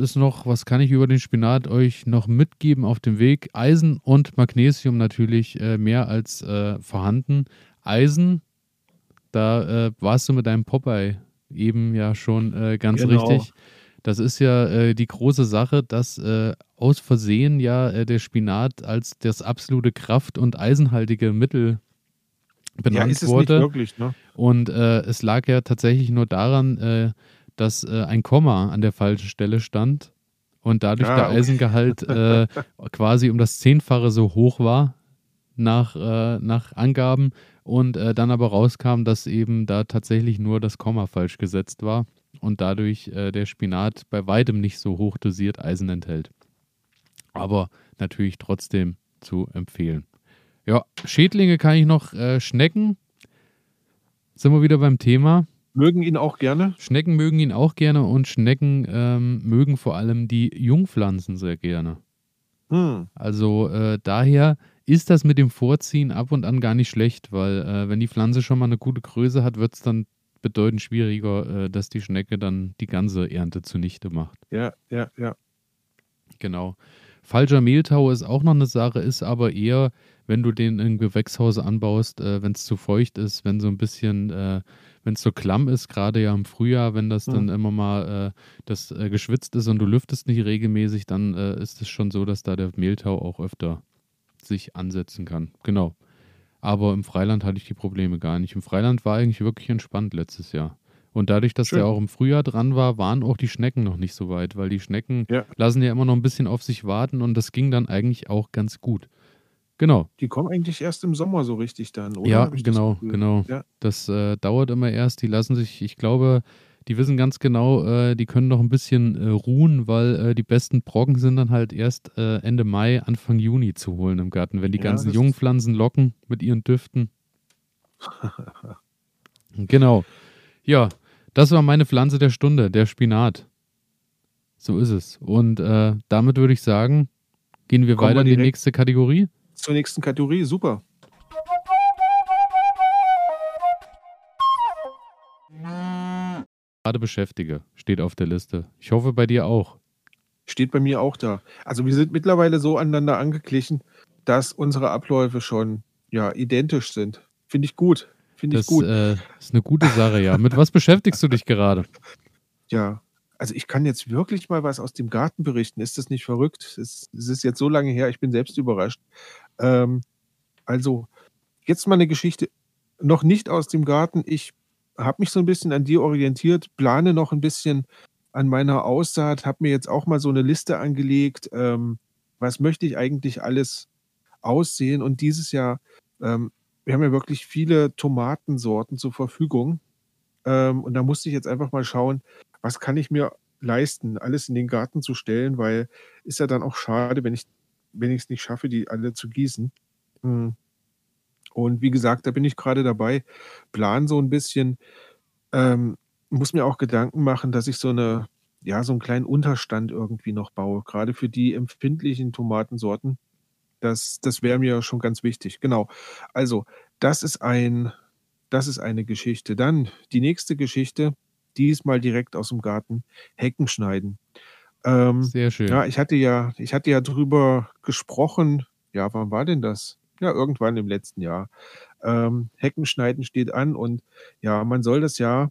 ist noch, was kann ich über den Spinat euch noch mitgeben auf dem Weg? Eisen und Magnesium natürlich äh, mehr als äh, vorhanden. Eisen, da äh, warst du mit deinem Popeye eben ja schon äh, ganz genau. richtig. Das ist ja äh, die große Sache, dass äh, aus Versehen ja der Spinat als das absolute Kraft- und eisenhaltige Mittel benannt ja, wurde. Wirklich, ne? Und es lag ja tatsächlich nur daran, dass äh, ein Komma an der falschen Stelle stand und dadurch ah, der Eisengehalt äh, quasi um das Zehnfache so hoch war nach, äh, nach Angaben und äh, dann aber rauskam, dass eben da tatsächlich nur das Komma falsch gesetzt war und dadurch äh, der Spinat bei weitem nicht so hoch dosiert Eisen enthält. Aber natürlich trotzdem zu empfehlen. Ja, Schädlinge kann ich noch äh, schnecken. Sind wir wieder beim Thema mögen ihn auch gerne. Schnecken mögen ihn auch gerne und Schnecken ähm, mögen vor allem die Jungpflanzen sehr gerne. Hm. Also äh, daher ist das mit dem Vorziehen ab und an gar nicht schlecht, weil äh, wenn die Pflanze schon mal eine gute Größe hat, wird es dann bedeutend schwieriger, äh, dass die Schnecke dann die ganze Ernte zunichte macht. Ja, ja, ja. Genau. Falscher Mehltau ist auch noch eine Sache, ist aber eher, wenn du den im Gewächshaus anbaust, äh, wenn es zu feucht ist, wenn so ein bisschen äh, wenn es so klamm ist, gerade ja im Frühjahr, wenn das dann immer mal äh, das äh, geschwitzt ist und du lüftest nicht regelmäßig, dann äh, ist es schon so, dass da der Mehltau auch öfter sich ansetzen kann. Genau. Aber im Freiland hatte ich die Probleme gar nicht. Im Freiland war eigentlich wirklich entspannt letztes Jahr. Und dadurch, dass Schön. der auch im Frühjahr dran war, waren auch die Schnecken noch nicht so weit, weil die Schnecken ja. lassen ja immer noch ein bisschen auf sich warten und das ging dann eigentlich auch ganz gut. Genau. Die kommen eigentlich erst im Sommer so richtig dann, oder? Ja, genau, das genau. Ja. Das äh, dauert immer erst. Die lassen sich, ich glaube, die wissen ganz genau, äh, die können noch ein bisschen äh, ruhen, weil äh, die besten Brocken sind dann halt erst äh, Ende Mai, Anfang Juni zu holen im Garten, wenn die ja, ganzen Jungpflanzen locken mit ihren Düften. genau. Ja, das war meine Pflanze der Stunde, der Spinat. So ist es. Und äh, damit würde ich sagen, gehen wir Kommen weiter wir in die nächste Kategorie zur nächsten Kategorie. Super. Gerade beschäftige, steht auf der Liste. Ich hoffe bei dir auch. Steht bei mir auch da. Also wir sind mittlerweile so aneinander angeglichen, dass unsere Abläufe schon ja identisch sind. Finde ich gut. Finde ich gut. Äh, ist eine gute Sache, ja. Mit was beschäftigst du dich gerade? Ja, also ich kann jetzt wirklich mal was aus dem Garten berichten. Ist das nicht verrückt? Es, es ist jetzt so lange her, ich bin selbst überrascht. Ähm, also, jetzt mal eine Geschichte, noch nicht aus dem Garten. Ich habe mich so ein bisschen an dir orientiert, plane noch ein bisschen an meiner Aussaat, habe mir jetzt auch mal so eine Liste angelegt, ähm, was möchte ich eigentlich alles aussehen. Und dieses Jahr, ähm, wir haben ja wirklich viele Tomatensorten zur Verfügung. Ähm, und da musste ich jetzt einfach mal schauen, was kann ich mir leisten, alles in den Garten zu stellen, weil ist ja dann auch schade, wenn ich wenn ich es nicht schaffe, die alle zu gießen. Hm. Und wie gesagt, da bin ich gerade dabei, plan so ein bisschen, ähm, muss mir auch Gedanken machen, dass ich so eine, ja, so einen kleinen Unterstand irgendwie noch baue, gerade für die empfindlichen Tomatensorten. Das, das wäre mir schon ganz wichtig. Genau. Also, das ist ein das ist eine Geschichte. Dann die nächste Geschichte, diesmal direkt aus dem Garten, Hecken schneiden. Ähm, Sehr schön. ja, ich hatte ja ich hatte ja drüber gesprochen ja, wann war denn das? Ja, irgendwann im letzten Jahr. Ähm, Heckenschneiden steht an und ja, man soll das ja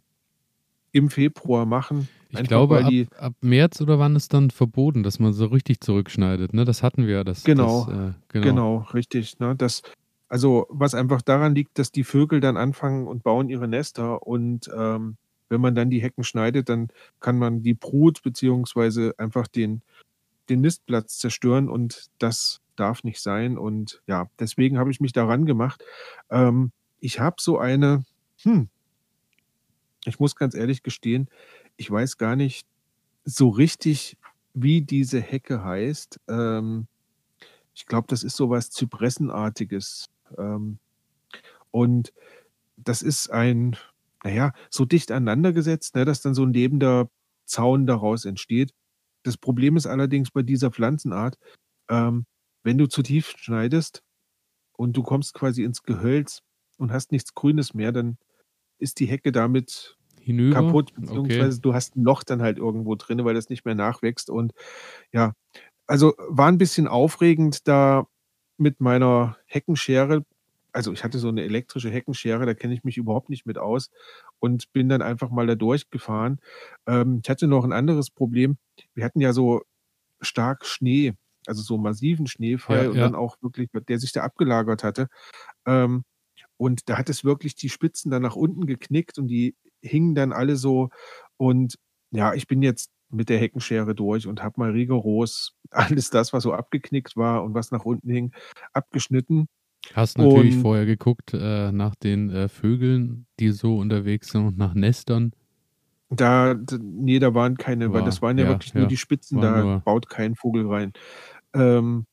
im Februar machen, Ich einfach glaube, ab die ab März oder wann ist dann verboten, dass man so richtig zurückschneidet, ne? Das hatten wir ja, das das, Genau, äh genau. genau, richtig, ne? Das also, was einfach daran liegt, dass die Vögel dann anfangen und bauen ihre Nester und, ähm, wenn man dann die Hecken schneidet, dann kann man die Brut beziehungsweise einfach den den Nistplatz zerstören und das darf nicht sein und ja, deswegen habe ich mich daran gemacht. Ähm, ich habe so eine hm ich muss ganz ehrlich gestehen, ich weiß gar nicht so richtig, wie diese Hecke heißt. Ähm, ich glaube, das ist so was Zypressenartiges. Ähm, und das ist ein na ja, so dicht aneinander gesetzt, ne, dass dann so 'n lebender Zaun daraus entsteht. Das Problem ist allerdings bei dieser Pflanzenart, ähm, wenn du zu tief schneidest und du kommst quasi ins Gehölz und hast nichts Grünes mehr, dann ist die Hecke damit Hinüber? kaputt, Okay. beziehungsweise du hast 'n Loch dann halt irgendwo drinne, weil das nicht mehr nachwächst und ja, also, war 'n bisschen aufregend, da mit meiner Heckenschere also, ich hatte so 'ne elektrische Heckenschere, da kenne ich mich überhaupt nicht mit aus und bin dann einfach mal da durchgefahren. Ähm, ich hatte noch 'n anderes Problem. Wir hatten ja so stark Schnee, also, so massiven Ja, Schneefall und ja. dann auch wirklich der sich da abgelagert hatte. Ähm, und da hat es wirklich die Spitzen dann nach unten geknickt und die hingen dann alle so und ja, ich bin jetzt mit der Heckenschere durch und habe mal rigoros alles das, was so abgeknickt war und was nach unten hing, abgeschnitten Hast natürlich und vorher geguckt, äh, nach den, äh, Vögeln, die so unterwegs sind und nach Nestern? Da d ne, da waren keine, weil das War waren ja ja, wirklich nur ja, die Spitzen, war da nur baut kein Vogel rein. Ähm,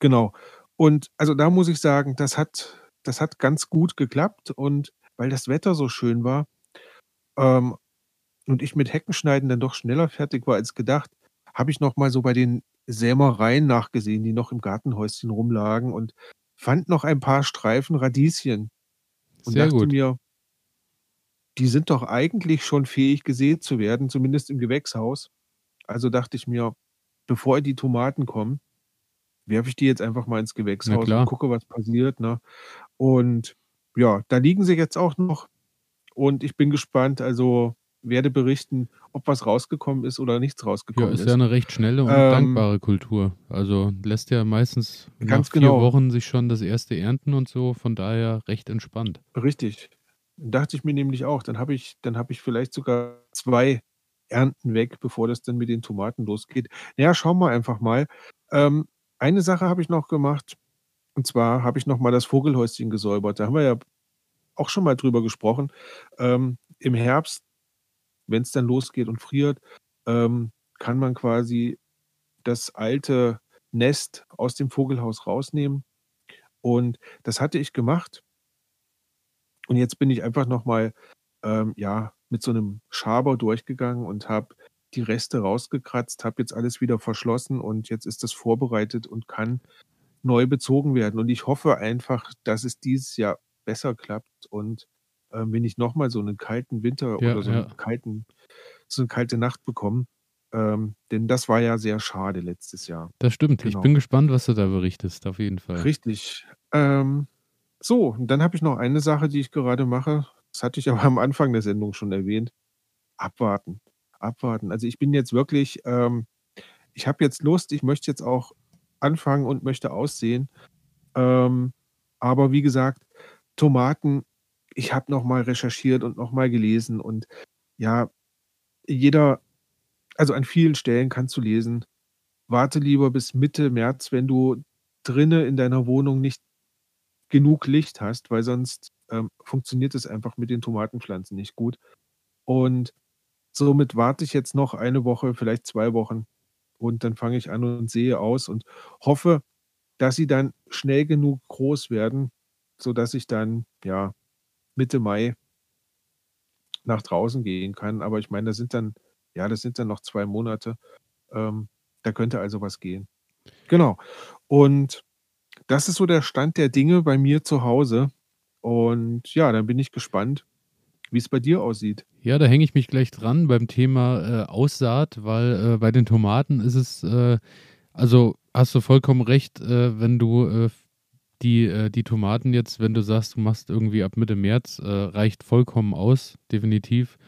genau. Und also, da muss ich sagen, das hat das hat ganz gut geklappt und weil das Wetter so schön war, ähm, und ich mit Heckenschneiden dann doch schneller fertig war als gedacht, habe ich noch mal so bei den Sämereien nachgesehen, die noch im Gartenhäuschen rumlagen und fand noch ein paar Streifen Radieschen und Sehr dachte gut. mir die sind doch eigentlich schon fähig, gesät zu werden, zumindest im Gewächshaus. Also, dachte ich mir: „Bevor die Tomaten kommen, werfe ich die jetzt einfach mal ins Gewächshaus und gucke, was passiert“, ne? Und ja, da liegen sie jetzt auch noch und ich bin gespannt, also, werde berichten, ob was rausgekommen ist oder nichts Ja, rausgekommen ist ja ist. 'ne recht schnelle und Ähm dankbare Kultur. Also, lässt ja meistens nach Ganz 4 genau. Wochen sich schon das 1. ernten und so, von daher recht entspannt. Richtig. Dachte ich mir nämlich auch. Dann habe ich dann habe ich vielleicht sogar 2 Ernten weg, bevor das dann mit den Tomaten losgeht. Na ja, schauen wir einfach mal. Ähm, eine Sache habe ich noch gemacht, und zwar habe ich noch mal das Vogelhäuschen gesäubert. Da haben wir ja auch schon mal drüber gesprochen. Ähm, im Herbst, wenn's dann losgeht und friert, ähm, kann man quasi das alte Nest aus dem Vogelhaus rausnehmen und das hatte ich gemacht. Und jetzt bin ich einfach noch mal, ähm, ja, mit so 'nem Schaber durchgegangen und habe die Reste rausgekratzt, habe jetzt alles wieder verschlossen und jetzt ist das vorbereitet und kann neu bezogen werden. Und ich hoffe einfach, dass es dieses Jahr besser klappt und, ähm, wir nicht noch mal so 'nen kalten Winter Ja, oder so ja. kalten so 'ne kalte Nacht bekommen. Ähm, denn das war ja sehr schade letztes Jahr. Das stimmt. Ich Genau. bin gespannt, was du da berichtest, auf jeden Fall. Richtig. Ähm, so, und dann habe ich noch eine Sache, die ich gerade mache. Das hatte ich aber am Anfang der Sendung schon erwähnt. Abwarten, abwarten. Also, ich bin jetzt wirklich ähm, ich habe jetzt Lust, ich möchte jetzt auch anfangen und möchte aussäen. Ähm, aber wie gesagt, Tomaten ich habe noch mal recherchiert und noch mal gelesen und ja, jeder also, an vielen Stellen kannst du lesen: „Warte lieber bis Mitte März, wenn du drinnen in deiner Wohnung nicht genug Licht hast, weil sonst, ähm, funktioniert es einfach mit den Tomatenpflanzen nicht gut.“ Und somit warte ich jetzt noch 1 Woche, vielleicht 2 Wochen und dann fange ich an und sähe aus und hoffe, dass sie dann schnell genug groß werden, sodass ich dann, ja, Mitte Mai nach draußen gehen kann. Aber ich meine, das sind dann ja, das sind dann noch 2 Monate. Ähm, da könnte also was gehen. Genau. Und das ist so der Stand der Dinge bei mir zu Hause. Und ja, dann bin ich gespannt, wie es bei dir aussieht. Ja, da hänge ich mich gleich dran beim Thema äh, Aussaat, weil äh, bei den Tomaten ist es, äh, also hast du vollkommen recht, äh, wenn du äh, die, äh, die Tomaten jetzt, wenn du sagst, du machst irgendwie ab Mitte März, reicht vollkommen aus, definitiv.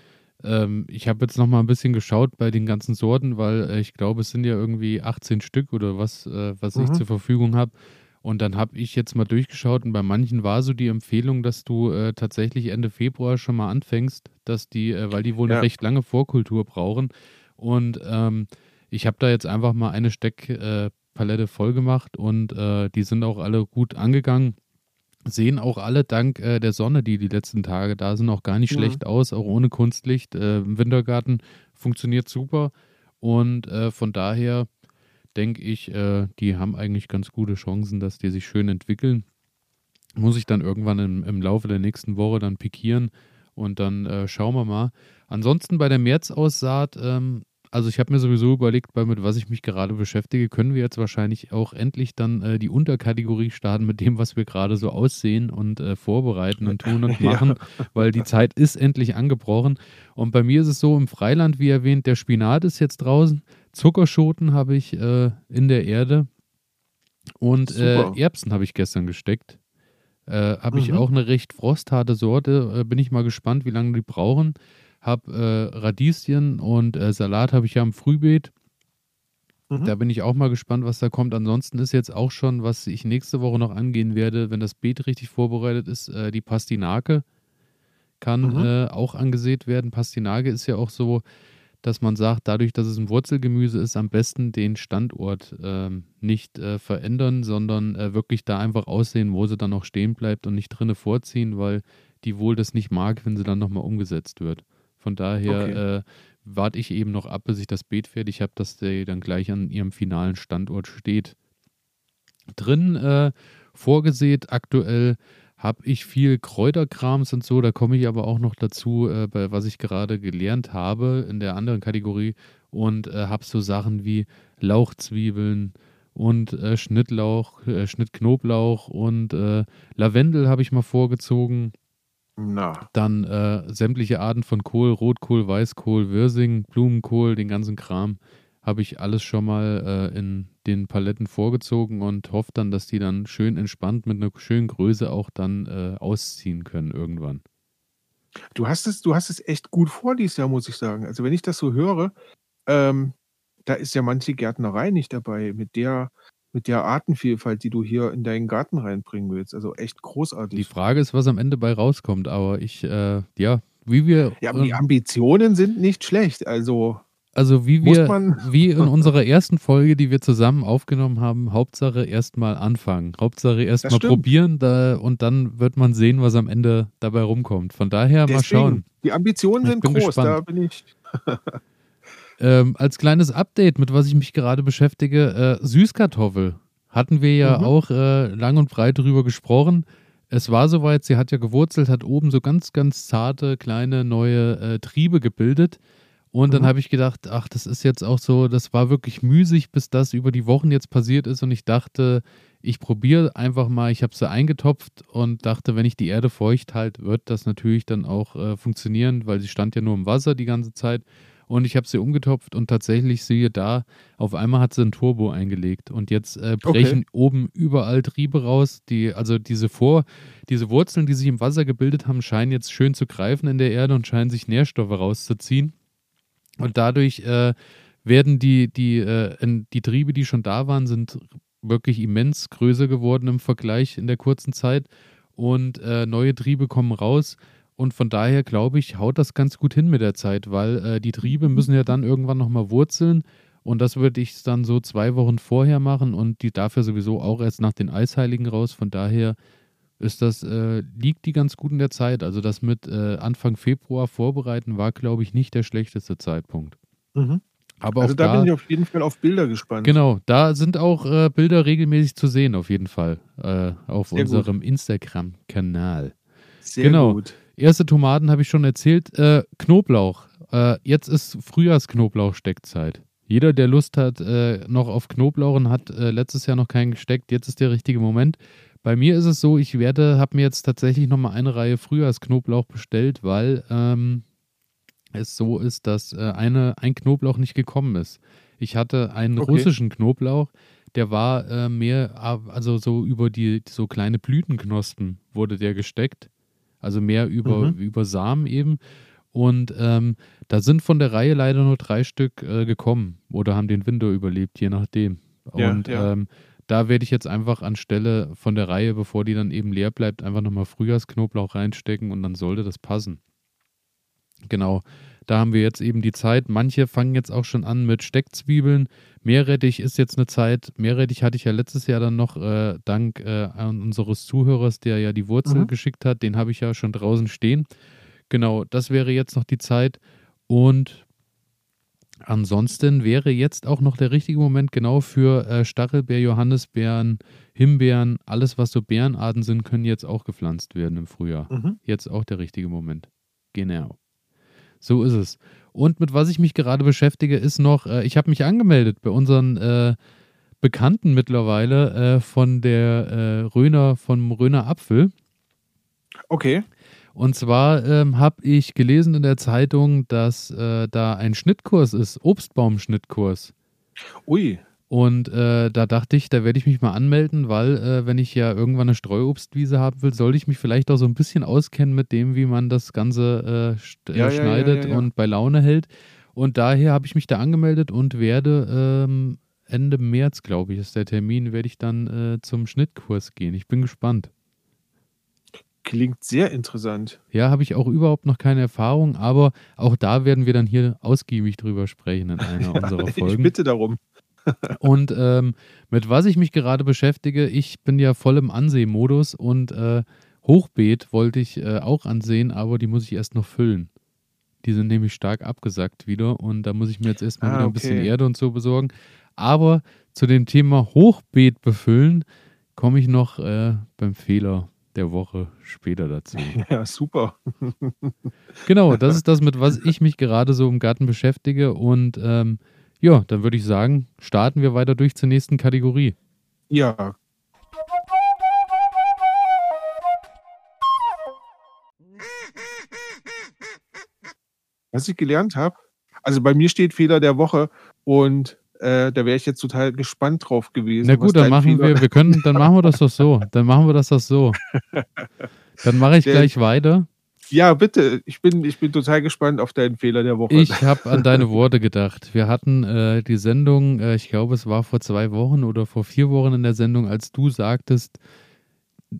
Ähm, ich habe jetzt noch mal ein bisschen geschaut bei den ganzen Sorten, weil ich glaube, es sind ja irgendwie 18 Stück oder was, was mhm. ich zur Verfügung habe. Und dann habe ich jetzt mal durchgeschaut und bei manchen war so die Empfehlung, dass du äh, tatsächlich Ende Februar schon mal anfängst, dass die, äh, weil die wohl ja. eine recht lange Vorkultur brauchen. Und ähm, ich habe da jetzt einfach mal eine Steckpalette äh, voll gemacht und äh, die sind auch alle gut angegangen. Sehen auch alle dank äh, der Sonne, die die letzten Tage da sind, auch gar nicht mhm. schlecht aus, auch ohne Kunstlicht. Äh, Im Wintergarten funktioniert super. Und von daher denke ich, äh, die haben eigentlich ganz gute Chancen, dass die sich schön entwickeln. Muss ich dann irgendwann im, im Laufe der nächsten Woche dann pikieren und dann äh, schauen wir mal. Ansonsten bei der Märzaussaat, ähm, also ich habe mir sowieso überlegt, bei mit was ich mich gerade beschäftige, können wir jetzt wahrscheinlich auch endlich dann äh, die Unterkategorie starten mit dem, was wir gerade so aussehen und äh, vorbereiten und tun und machen, ja. weil die Zeit ist endlich angebrochen. Und bei mir ist es so, im Freiland, wie erwähnt, der Spinat ist jetzt draußen. Zuckerschoten habe ich äh, in der Erde und äh, Erbsen habe ich gestern gesteckt. Äh, habe mhm. ich auch eine recht frostharte Sorte. Äh, bin ich mal gespannt, wie lange die brauchen. Habe äh, Radieschen und äh, Salat habe ich ja im Frühbeet. Mhm. Da bin ich auch mal gespannt, was da kommt. Ansonsten ist jetzt auch schon, was ich nächste Woche noch angehen werde, wenn das Beet richtig vorbereitet ist, die Pastinake kann mhm. auch angesät werden. Pastinake ist ja auch so dass man sagt, dadurch, dass es ein Wurzelgemüse ist, am besten den Standort ähm, nicht äh, verändern, sondern äh, wirklich da einfach aussehen, wo sie dann noch stehen bleibt und nicht drinne vorziehen, weil die wohl das nicht mag, wenn sie dann nochmal umgesetzt wird. Von daher okay. äh, warte ich eben noch ab, bis ich das Beet fertig habe, dass der dann gleich an ihrem finalen Standort steht. Drin äh, vorgesät aktuell habe ich viel Kräuterkrams und so. Da komme ich aber auch noch dazu, äh, bei was ich gerade gelernt habe in der anderen Kategorie und äh, habe so Sachen wie Lauchzwiebeln und äh, Schnittlauch, äh, Schnittknoblauch und äh, Lavendel habe ich mal vorgezogen. Na. Dann äh, sämtliche Arten von Kohl, Rotkohl, Weißkohl, Wirsing, Blumenkohl, den ganzen Kram habe ich alles schon mal äh, in den Paletten vorgezogen und hoffe dann, dass die dann schön entspannt mit einer schönen Größe auch dann äh, ausziehen können irgendwann. Du hast es, du hast es echt gut vor dieses Jahr, muss ich sagen. Also wenn ich das so höre, ähm, da ist ja manche Gärtnerei nicht dabei mit der, mit der Artenvielfalt, die du hier in deinen Garten reinbringen willst. Also echt großartig. Die Frage ist, was am Ende bei rauskommt, aber ich, äh, ja, wie wir. Ja, aber die ähm, Ambitionen sind nicht schlecht. Also also wie wir, wie in unserer ersten Folge, die wir zusammen aufgenommen haben, Hauptsache erstmal anfangen. Hauptsache erstmal probieren da, und dann wird man sehen, was am Ende dabei rumkommt. Von daher Deswegen, mal schauen. Die Ambitionen sind groß, gespannt. da bin ich. ähm, als kleines Update, mit was ich mich gerade beschäftige, äh, Süßkartoffel. Hatten wir ja mhm. auch äh, lang und breit drüber gesprochen. Es war soweit, sie hat ja gewurzelt, hat oben so ganz, ganz zarte, kleine, neue äh, Triebe gebildet. Und dann mhm. habe ich gedacht, ach, das ist jetzt auch so, das war wirklich müßig, bis das über die Wochen jetzt passiert ist. Und ich dachte, ich probiere einfach mal, ich habe sie eingetopft und dachte, wenn ich die Erde feucht halte, wird das natürlich dann auch äh, funktionieren, weil sie stand ja nur im Wasser die ganze Zeit. Und ich habe sie umgetopft und tatsächlich sehe da, auf einmal hat sie ein Turbo eingelegt. Und jetzt äh, brechen okay. oben überall Triebe raus. Die, also diese Vor, diese Wurzeln, die sich im Wasser gebildet haben, scheinen jetzt schön zu greifen in der Erde und scheinen sich Nährstoffe rauszuziehen. Und dadurch äh, werden die, die, äh, die Triebe, die schon da waren, sind wirklich immens größer geworden im Vergleich in der kurzen Zeit. Und äh, neue Triebe kommen raus. Und von daher glaube ich, haut das ganz gut hin mit der Zeit, weil äh, die Triebe müssen ja dann irgendwann nochmal wurzeln. Und das würde ich dann so zwei Wochen vorher machen und die dafür sowieso auch erst nach den Eisheiligen raus. Von daher ist das, äh, liegt die ganz gut in der Zeit. Also das mit äh, Anfang Februar vorbereiten war, glaube ich, nicht der schlechteste Zeitpunkt. Mhm. Aber also da, da, bin ich auf jeden Fall auf Bilder gespannt. Genau, da sind auch äh, Bilder regelmäßig zu sehen, auf jeden Fall. Äh, auf Sehr unserem Instagram-Kanal. Sehr genau. gut. Erste Tomaten habe ich schon erzählt. Äh, Knoblauch. Äh, jetzt ist Frühjahrsknoblauch-Steckzeit. Jeder, der Lust hat noch auf Knoblauch und hat letztes Jahr noch keinen gesteckt, jetzt ist der richtige Moment Bei mir ist es so, ich werde, habe mir jetzt tatsächlich nochmal eine Reihe Frühjahrsknoblauch bestellt, weil ähm, es so ist, dass äh, eine, ein Knoblauch nicht gekommen ist. Ich hatte einen Okay. russischen Knoblauch, der war äh, mehr, also so über die, so kleine Blütenknospen wurde der gesteckt. Also mehr über, Mhm. über Samen eben. Und ähm, da sind von der Reihe leider nur drei Stück äh, gekommen oder haben den Winter überlebt, je nachdem. Ja, Und ja. Ähm, da werde ich jetzt einfach anstelle von der Reihe, bevor die dann eben leer bleibt, einfach nochmal Frühjahrsknoblauch reinstecken und dann sollte das passen. Genau, da haben wir jetzt eben die Zeit. Manche fangen jetzt auch schon an mit Steckzwiebeln. Meerrettich ist jetzt eine Zeit. Meerrettich hatte ich ja letztes Jahr dann noch äh, dank äh, an unseres Zuhörers, der ja die Wurzel Mhm. geschickt hat. Den habe ich ja schon draußen stehen. Genau, das wäre jetzt noch die Zeit. Und ansonsten wäre jetzt auch noch der richtige Moment genau für äh, Stachelbeer, Johannisbeeren, Himbeeren, alles was so Beerenarten sind, können jetzt auch gepflanzt werden im Frühjahr. Mhm. Jetzt auch der richtige Moment. Genau. So ist es. Und mit was ich mich gerade beschäftige, ist noch, äh, ich habe mich angemeldet bei unseren äh, Bekannten mittlerweile äh, von der äh, Röner, vom Röner Apfel. Okay. Und zwar ähm, habe ich gelesen in der Zeitung, dass äh, da ein Schnittkurs ist, Obstbaumschnittkurs. Ui. Und äh, da dachte ich, da werde ich mich mal anmelden, weil äh, wenn ich ja irgendwann eine Streuobstwiese haben will, sollte ich mich vielleicht auch so ein bisschen auskennen mit dem, wie man das Ganze äh, Ja, äh, ja, schneidet ja, ja. und bei Laune hält. Und daher habe ich mich da angemeldet und werde ähm, Ende März, glaube ich, ist der Termin, werde ich dann äh, zum Schnittkurs gehen. Ich bin gespannt. Klingt sehr interessant. Ja, habe ich auch überhaupt noch keine Erfahrung, aber auch da werden wir dann hier ausgiebig drüber sprechen in einer unserer Ich Folgen. bitte darum. Und ähm, mit was ich mich gerade beschäftige, ich bin ja voll im Ansehmodus und äh, Hochbeet wollte ich äh, auch ansehen, aber die muss ich erst noch füllen. Die sind nämlich stark abgesackt wieder und da muss ich mir jetzt erstmal Ah, wieder ein bisschen okay. Erde und so besorgen. Aber zu dem Thema Hochbeet befüllen komme ich noch äh, beim Fehler der Woche später dazu. Ja, super. Genau, das ist das, mit was ich mich gerade so im Garten beschäftige. Und ähm, ja, dann würde ich sagen, starten wir weiter durch zur nächsten Kategorie. Ja. Was ich gelernt habe, also bei mir steht Fehler der Woche und äh, da wäre ich jetzt total gespannt drauf gewesen. Na gut, dann machen Fehler- wir, wir können, dann machen wir das doch so. Dann machen wir das doch so. Dann mache ich Der- gleich weiter. Ja, bitte. Ich bin, ich bin total gespannt auf deinen Fehler der Woche. Ich habe an deine Worte gedacht. Wir hatten äh, die Sendung, äh, ich glaube, es war vor zwei Wochen oder vor vier Wochen in der Sendung, als du sagtest,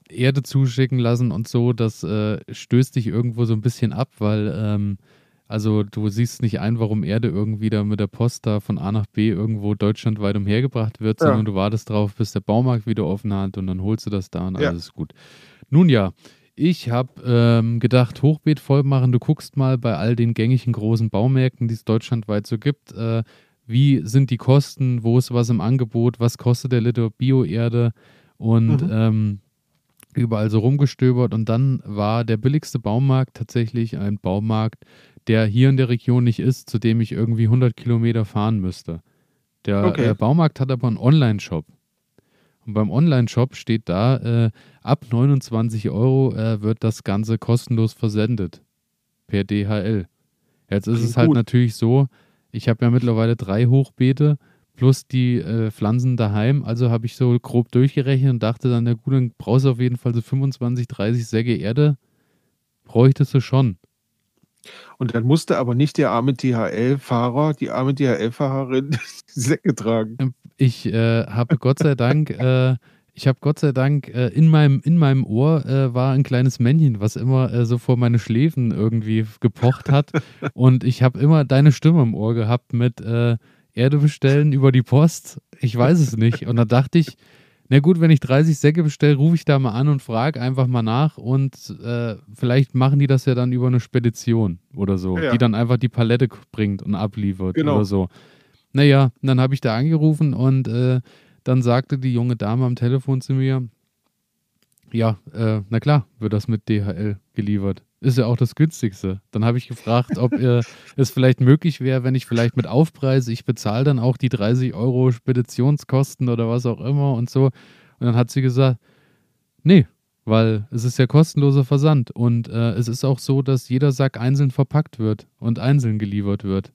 Erde zuschicken lassen und so, das äh, stößt dich irgendwo so ein bisschen ab, weil ähm, also du siehst nicht ein, warum Erde irgendwie da mit der Post da von A nach B irgendwo deutschlandweit umhergebracht wird, Ja. sondern du wartest drauf, bis der Baumarkt wieder offen hat und dann holst du das da und Ja. alles ist gut. Nun ja, ich habe ähm, gedacht, Hochbeet voll machen. Du guckst mal bei all den gängigen großen Baumärkten, die es deutschlandweit so gibt, äh, wie sind die Kosten, wo ist was im Angebot, was kostet der Liter Bioerde und Mhm. ähm, überall so rumgestöbert. Und dann war der billigste Baumarkt tatsächlich ein Baumarkt, der hier in der Region nicht ist, zu dem ich irgendwie 100 Kilometer fahren müsste. Der Okay. äh, Baumarkt hat aber einen Online-Shop. Und beim Online-Shop steht da, äh, ab 29 Euro äh, wird das Ganze kostenlos versendet. Per DHL. Jetzt ist es Klingt halt gut. natürlich so, ich habe ja mittlerweile drei Hochbeete plus die äh, Pflanzen daheim. Also habe ich so grob durchgerechnet und dachte dann, na gut, dann brauchst du auf jeden Fall so 25, 30 Säcke Erde. Bräuchtest du schon. Und dann musste aber nicht der arme DHL-Fahrer, die arme DHL-Fahrerin die Säcke tragen. Ich äh, habe Gott sei Dank, äh, ich habe Gott sei Dank äh, in meinem in meinem Ohr äh, war ein kleines Männchen, was immer äh, so vor meine Schläfen irgendwie gepocht hat und ich habe immer deine Stimme im Ohr gehabt mit äh, Erde bestellen über die Post. Ich weiß es nicht und da dachte ich, na gut, wenn ich 30 Säcke bestelle, rufe ich da mal an und frage einfach mal nach und äh, vielleicht machen die das ja dann über eine Spedition oder so, Ja. die dann einfach die Palette bringt und abliefert Genau. oder so. Naja, und dann habe ich da angerufen und äh, dann sagte die junge Dame am Telefon zu mir, ja, äh, na klar, wird das mit DHL geliefert. Ist ja auch das günstigste. Dann habe ich gefragt, ob äh, es vielleicht möglich wäre, wenn ich vielleicht mit Aufpreis, ich bezahle dann auch die 30 Euro Speditionskosten oder was auch immer und so. Und dann hat sie gesagt, Nee, weil es ist ja kostenloser Versand und äh, es ist auch so, dass jeder Sack einzeln verpackt wird und einzeln geliefert wird.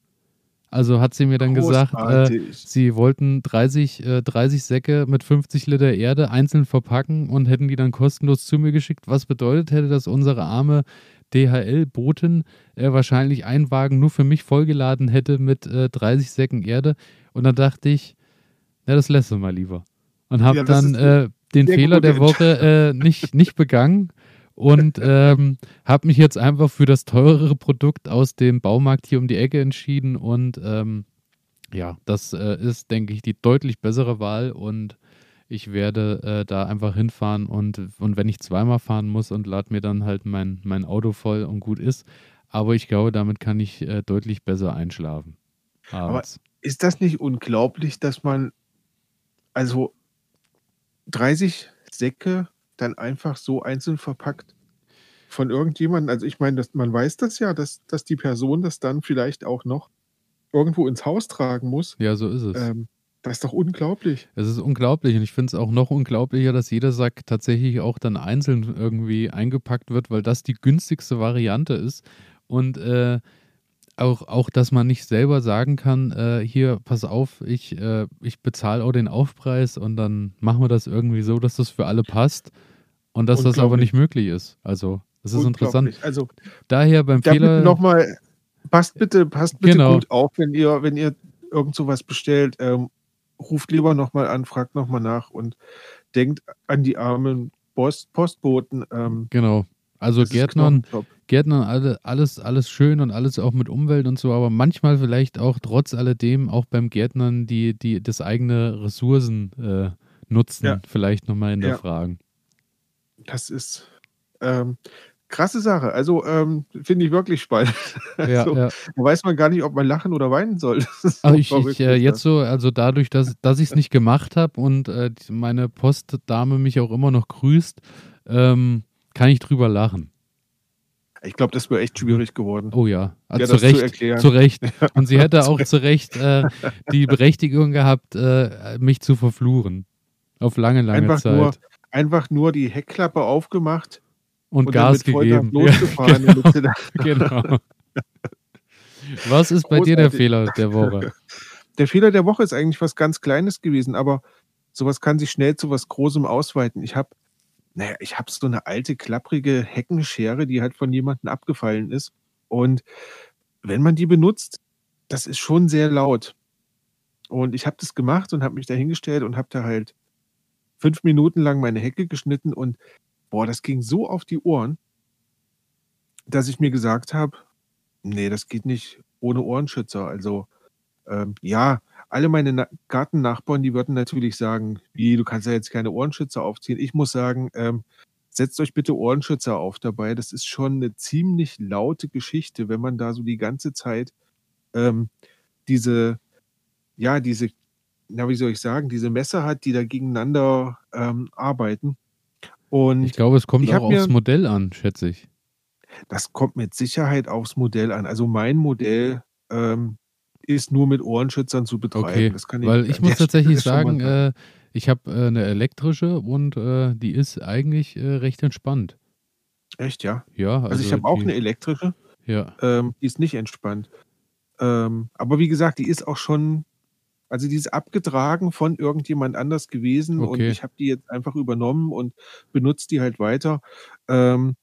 Also hat sie mir dann gesagt, äh, sie wollten 30, äh, 30 Säcke mit 50 Liter Erde einzeln verpacken und hätten die dann kostenlos zu mir geschickt. Was bedeutet hätte, dass unsere arme DHL-Boten äh, wahrscheinlich einen Wagen nur für mich vollgeladen hätte mit 30 äh, Säcken Erde. Und dann dachte ich, na, das lässt du mal lieber. Und habe ja, dann äh, den Fehler der Woche äh, nicht, nicht begangen und ähm, habe mich jetzt einfach für das teurere Produkt aus dem Baumarkt hier um die Ecke entschieden und ähm, ja, das äh, ist, denke ich, die deutlich bessere Wahl und ich werde äh, da einfach hinfahren und, und wenn ich zweimal fahren muss und lade mir dann halt mein, mein Auto voll und gut ist. Aber ich glaube, damit kann ich äh, deutlich besser einschlafen. Abends. Aber ist das nicht unglaublich, dass man also 30 Säcke dann einfach so einzeln verpackt von irgendjemandem. Also ich meine, dass, man weiß das ja, dass, dass die Person das dann vielleicht auch noch irgendwo ins Haus tragen muss. Ja, so ist es. Ähm, das ist doch unglaublich. Es ist unglaublich und ich finde es auch noch unglaublicher, dass jeder Sack tatsächlich auch dann einzeln irgendwie eingepackt wird, weil das die günstigste Variante ist. Und äh, auch, auch, dass man nicht selber sagen kann, äh, hier, pass auf, ich, äh, ich bezahle auch den Aufpreis und dann machen wir das irgendwie so, dass das für alle passt. Und dass das aber nicht möglich ist. Also, das ist interessant. Also, daher beim Fehler. Nochmal, passt bitte, passt bitte genau. gut auf, wenn ihr, wenn ihr irgend sowas bestellt. Ähm, ruft lieber nochmal an, fragt nochmal nach und denkt an die armen Post, Postboten. Ähm, genau. Also Gärtnern, Gärtnern alle, alles, alles schön und alles auch mit Umwelt und so, aber manchmal vielleicht auch trotz alledem auch beim Gärtnern die, die das eigene Ressourcen äh, nutzen, ja. vielleicht nochmal in der ja. Das ist ähm, krasse Sache. Also ähm, finde ich wirklich spannend. Ja, also, ja. Da weiß man gar nicht, ob man lachen oder weinen soll. So ich, ich äh, jetzt so, also dadurch, dass, dass ich es nicht gemacht habe und äh, meine Postdame mich auch immer noch grüßt, ähm, kann ich drüber lachen. Ich glaube, das wäre echt schwierig geworden. Oh ja, also zu, Recht, zu, zu Recht. Und sie hätte auch zu Recht äh, die Berechtigung gehabt, äh, mich zu verfluchen. Auf lange, lange Einfach Zeit. Nur, einfach nur die Heckklappe aufgemacht und, und Gas gegeben. Losgefahren ja, genau. genau. Was ist bei dir der Fehler der Woche? Der Fehler der Woche ist eigentlich was ganz Kleines gewesen, aber sowas kann sich schnell zu was Großem ausweiten. Ich habe, naja, ich habe so eine alte, klapprige Heckenschere, die halt von jemandem abgefallen ist. Und wenn man die benutzt, das ist schon sehr laut. Und ich habe das gemacht und habe mich da hingestellt und habe da halt fünf Minuten lang meine Hecke geschnitten und boah, das ging so auf die Ohren, dass ich mir gesagt habe, nee, das geht nicht ohne Ohrenschützer. Also ähm, ja, alle meine Na Gartennachbarn, die würden natürlich sagen, wie, du kannst ja jetzt keine Ohrenschützer aufziehen. Ich muss sagen, ähm, setzt euch bitte Ohrenschützer auf dabei. Das ist schon eine ziemlich laute Geschichte, wenn man da so die ganze Zeit ähm, diese, ja, diese na, wie soll ich sagen, diese Messer hat, die da gegeneinander ähm, arbeiten. Und ich glaube, es kommt auch aufs mir, Modell an, schätze ich. Das kommt mit Sicherheit aufs Modell an. Also mein Modell ähm, ist nur mit Ohrenschützern zu betreiben. Okay, das kann ich, weil ich muss tatsächlich sagen, äh, ich habe äh, eine elektrische und äh, die ist eigentlich äh, recht entspannt. Echt, ja? Ja. Also, also ich habe auch eine elektrische. Ja. Ähm, die ist nicht entspannt. Ähm, aber wie gesagt, die ist auch schon also die ist abgetragen von irgendjemand anders gewesen und ich habe die jetzt einfach übernommen und benutze die halt weiter. Ähm,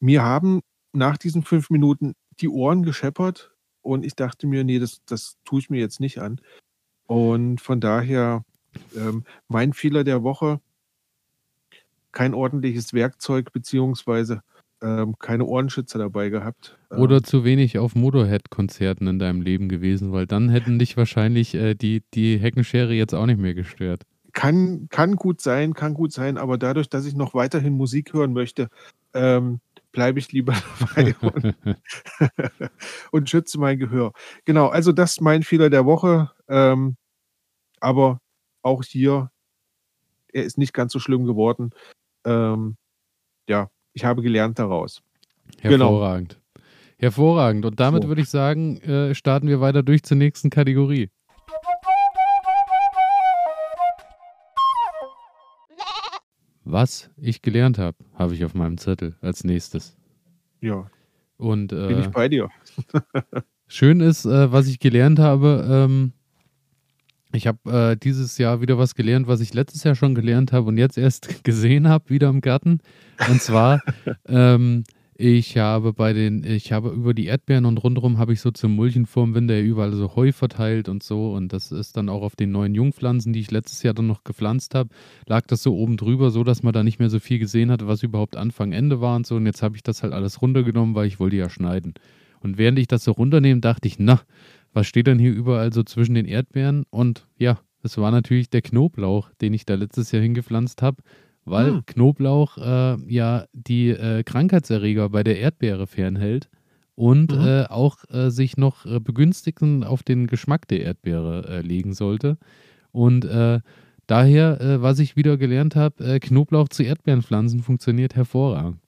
mir haben nach diesen fünf Minuten die Ohren gescheppert und ich dachte mir, nee, das, das tue ich mir jetzt nicht an. Und von daher, ähm, mein Fehler der Woche, kein ordentliches Werkzeug beziehungsweise ähm, keine Ohrenschützer dabei gehabt. Oder ähm, zu wenig auf Motorhead-Konzerten in deinem Leben gewesen, weil dann hätten dich wahrscheinlich äh, die, die Heckenschere jetzt auch nicht mehr gestört. Kann, kann gut sein, kann gut sein, aber dadurch, dass ich noch weiterhin Musik hören möchte, ähm, bleibe ich lieber dabei und, und, schütze mein Gehör. Genau, also das ist mein Fehler der Woche. Ähm, aber auch hier, er ist nicht ganz so schlimm geworden. Ähm, ja, ich habe gelernt daraus. Genau. Hervorragend. Genau. Hervorragend. Und damit so. würde ich sagen, äh, starten wir weiter durch zur nächsten Kategorie. was ich gelernt habe, habe ich auf meinem Zettel als nächstes. Ja. Und äh, bin ich bei dir. schön ist, äh, was ich gelernt habe. Ähm, ich habe äh, dieses Jahr wieder was gelernt, was ich letztes Jahr schon gelernt habe und jetzt erst gesehen habe, wieder im Garten. Und zwar ähm, ich habe bei den, ich habe über die Erdbeeren und rundherum habe ich so zum Mulchen vorm Winter ja überall so Heu verteilt und so. Und das ist dann auch auf den neuen Jungpflanzen, die ich letztes Jahr dann noch gepflanzt habe, lag das so oben drüber, so dass man da nicht mehr so viel gesehen hat, was überhaupt Anfang, Ende war und so. Und jetzt habe ich das halt alles runtergenommen, weil ich wollte ja schneiden. Und während ich das so runternehme, dachte ich, na, was steht denn hier überall so zwischen den Erdbeeren? Und ja, es war natürlich der Knoblauch, den ich da letztes Jahr hingepflanzt habe weil hm. Knoblauch äh, ja die äh, Krankheitserreger bei der Erdbeere fernhält und mhm. äh, auch äh, sich noch äh, begünstigen auf den Geschmack der Erdbeere äh, legen sollte. Und daher, was ich wieder gelernt habe, Knoblauch zu Erdbeerenpflanzen funktioniert hervorragend.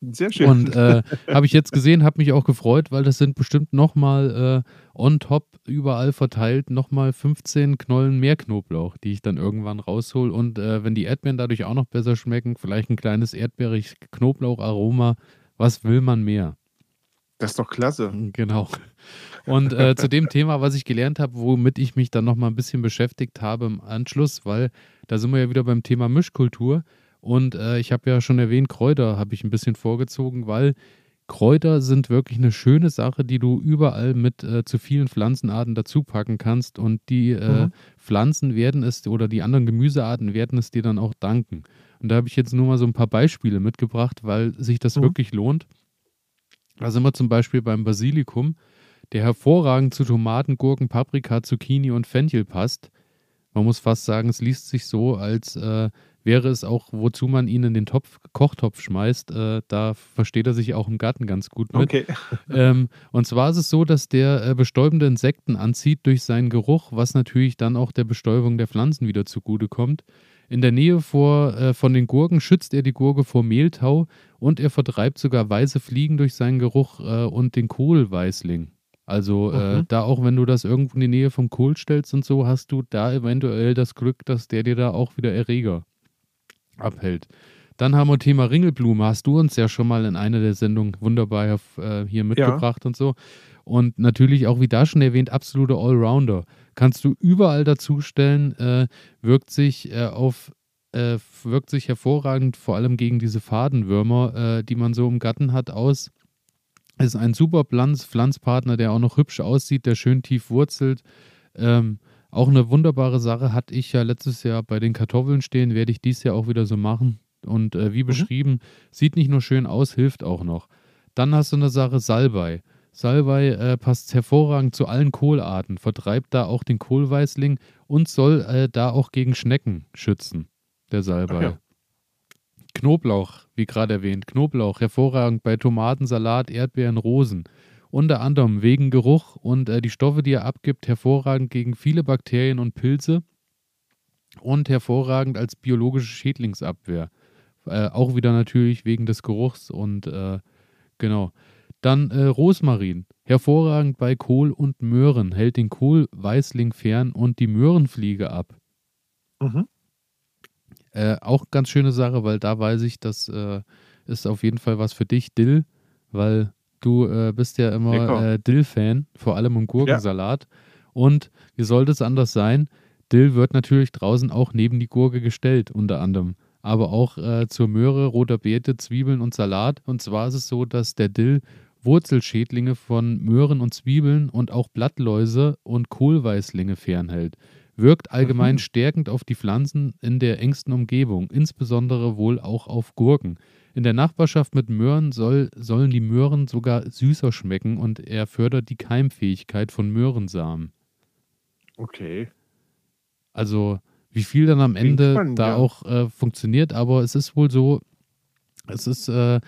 Sehr schön. Und äh, habe ich jetzt gesehen, habe mich auch gefreut, weil das sind bestimmt nochmal äh, on top überall verteilt nochmal 15 Knollen mehr Knoblauch, die ich dann irgendwann raushol. Und äh, wenn die Erdbeeren dadurch auch noch besser schmecken, vielleicht ein kleines erdbeerig Knoblaucharoma, was will man mehr? Das ist doch klasse. Genau. Und äh, zu dem Thema, was ich gelernt habe, womit ich mich dann nochmal ein bisschen beschäftigt habe im Anschluss, weil da sind wir ja wieder beim Thema Mischkultur. Und äh, ich habe ja schon erwähnt, Kräuter habe ich ein bisschen vorgezogen, weil Kräuter sind wirklich eine schöne Sache, die du überall mit äh, zu vielen Pflanzenarten dazu packen kannst. Und die äh, mhm. Pflanzen werden es oder die anderen Gemüsearten werden es dir dann auch danken. Und da habe ich jetzt nur mal so ein paar Beispiele mitgebracht, weil sich das mhm. wirklich lohnt. Da sind wir zum Beispiel beim Basilikum, der hervorragend zu Tomaten, Gurken, Paprika, Zucchini und Fenchel passt. Man muss fast sagen, es liest sich so, als äh, wäre es auch, wozu man ihn in den Topf, Kochtopf schmeißt. Äh, da versteht er sich auch im Garten ganz gut mit. Okay. ähm, und zwar ist es so, dass der äh, bestäubende Insekten anzieht durch seinen Geruch, was natürlich dann auch der Bestäubung der Pflanzen wieder zugutekommt. In der Nähe vor, äh, von den Gurken schützt er die Gurke vor Mehltau und er vertreibt sogar weiße Fliegen durch seinen Geruch äh, und den Kohlweißling. Also äh, mhm. da auch, wenn du das irgendwo in die Nähe vom Kohl stellst und so, hast du da eventuell das Glück, dass der dir da auch wieder Erreger abhält. Dann haben wir Thema Ringelblume. Hast du uns ja schon mal in einer der Sendungen wunderbar äh, hier mitgebracht ja. und so. Und natürlich auch, wie da schon erwähnt, absolute Allrounder. Kannst du überall dazustellen, äh, wirkt sich äh, auf äh, wirkt sich hervorragend, vor allem gegen diese Fadenwürmer, äh, die man so im Garten hat, aus. Ist ein super Pflanz Pflanzpartner, der auch noch hübsch aussieht, der schön tief wurzelt. Ähm, auch eine wunderbare Sache hatte ich ja letztes Jahr bei den Kartoffeln stehen, werde ich dies Jahr auch wieder so machen. Und äh, wie mhm. beschrieben, sieht nicht nur schön aus, hilft auch noch. Dann hast du eine Sache Salbei. Salbei äh, passt hervorragend zu allen Kohlarten, vertreibt da auch den Kohlweißling und soll äh, da auch gegen Schnecken schützen, der Salbei. Ja. Knoblauch, wie gerade erwähnt, Knoblauch, hervorragend bei Tomaten, Salat, Erdbeeren, Rosen. Unter anderem wegen Geruch und äh, die Stoffe, die er abgibt, hervorragend gegen viele Bakterien und Pilze und hervorragend als biologische Schädlingsabwehr. Äh, auch wieder natürlich wegen des Geruchs und äh, genau. Dann äh, Rosmarin, hervorragend bei Kohl und Möhren, hält den Kohlweißling fern und die Möhrenfliege ab. Mhm. Äh, auch ganz schöne Sache, weil da weiß ich, das äh, ist auf jeden Fall was für dich, Dill, weil Du äh, bist ja immer äh, Dill-Fan, vor allem im Gurkensalat. Ja. Und wie sollte es anders sein? Dill wird natürlich draußen auch neben die Gurke gestellt, unter anderem. Aber auch äh, zur Möhre, roter Beete, Zwiebeln und Salat. Und zwar ist es so, dass der Dill Wurzelschädlinge von Möhren und Zwiebeln und auch Blattläuse und Kohlweißlinge fernhält. Wirkt allgemein mhm. stärkend auf die Pflanzen in der engsten Umgebung, insbesondere wohl auch auf Gurken. In der Nachbarschaft mit Möhren soll, sollen die Möhren sogar süßer schmecken und er fördert die Keimfähigkeit von Möhrensamen. Okay. Also, wie viel dann am Ende spannend, da ja. auch äh, funktioniert, aber es ist wohl so, es ist, äh,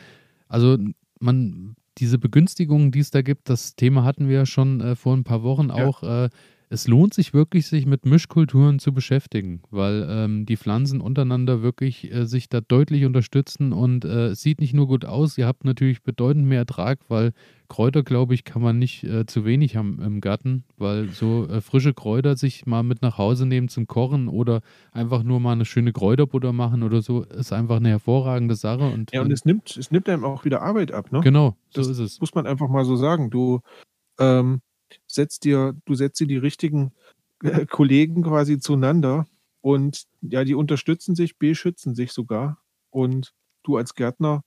also man, diese Begünstigungen, die es da gibt, das Thema hatten wir ja schon äh, vor ein paar Wochen ja. auch, äh, es lohnt sich wirklich, sich mit Mischkulturen zu beschäftigen, weil ähm, die Pflanzen untereinander wirklich äh, sich da deutlich unterstützen und äh, es sieht nicht nur gut aus, ihr habt natürlich bedeutend mehr Ertrag, weil Kräuter, glaube ich, kann man nicht äh, zu wenig haben im Garten, weil so äh, frische Kräuter sich mal mit nach Hause nehmen zum Kochen oder einfach nur mal eine schöne Kräuterbutter machen oder so, ist einfach eine hervorragende Sache. Und, ja, und es nimmt, es nimmt einem auch wieder Arbeit ab, ne? Genau, so das ist es. Muss man einfach mal so sagen. Du ähm, setzt dir, du setzt dir die richtigen äh, Kollegen quasi zueinander und ja, die unterstützen sich, beschützen sich sogar. Und du als Gärtner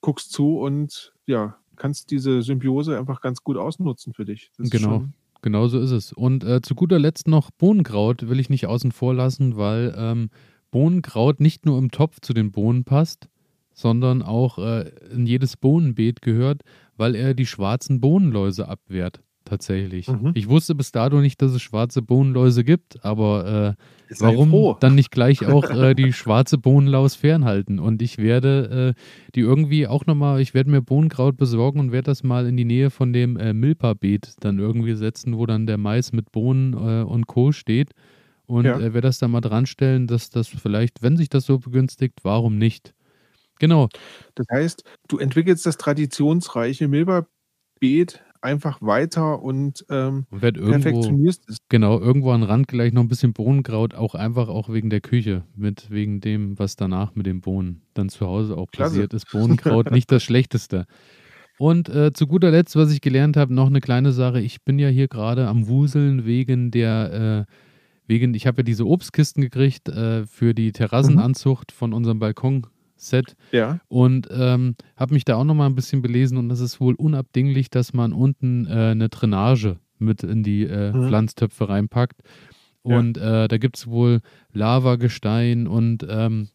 guckst zu und ja, kannst diese Symbiose einfach ganz gut ausnutzen für dich. Das genau. Genau so ist es. Und äh, zu guter Letzt noch Bohnenkraut will ich nicht außen vor lassen, weil ähm, Bohnenkraut nicht nur im Topf zu den Bohnen passt, sondern auch äh, in jedes Bohnenbeet gehört, weil er die schwarzen Bohnenläuse abwehrt tatsächlich. Mhm. Ich wusste bis dato nicht, dass es schwarze Bohnenläuse gibt, aber äh, warum dann nicht gleich auch äh, die schwarze Bohnenlaus fernhalten? Und ich werde äh, die irgendwie auch nochmal, ich werde mir Bohnenkraut besorgen und werde das mal in die Nähe von dem äh, Milpa-Beet dann irgendwie setzen, wo dann der Mais mit Bohnen äh, und Co. steht. Und ja. Äh, werde das da mal dran stellen, dass das vielleicht, wenn sich das so begünstigt, warum nicht? Genau. Das heißt, du entwickelst das traditionsreiche Milpa-Beet einfach weiter und, ähm, und irgendwo, perfektionierst es. Genau, irgendwo an Rand gleich noch ein bisschen Bohnenkraut, auch einfach auch wegen der Küche, mit wegen dem, was danach mit den Bohnen dann zu Hause auch Klasse. passiert ist. Bohnenkraut nicht das Schlechteste. Und äh, zu guter Letzt, was ich gelernt habe, noch eine kleine Sache. Ich bin ja hier gerade am Wuseln wegen der, äh, wegen, ich habe ja diese Obstkisten gekriegt äh, für die Terrassenanzucht mhm. von unserem Balkon Set. Ja. Und ähm, habe mich da auch nochmal ein bisschen belesen und es ist wohl unabdinglich, dass man unten äh, eine Drainage mit in die äh, mhm. Pflanztöpfe reinpackt. Und ja. äh, da gibt es wohl Lavagestein und ähm,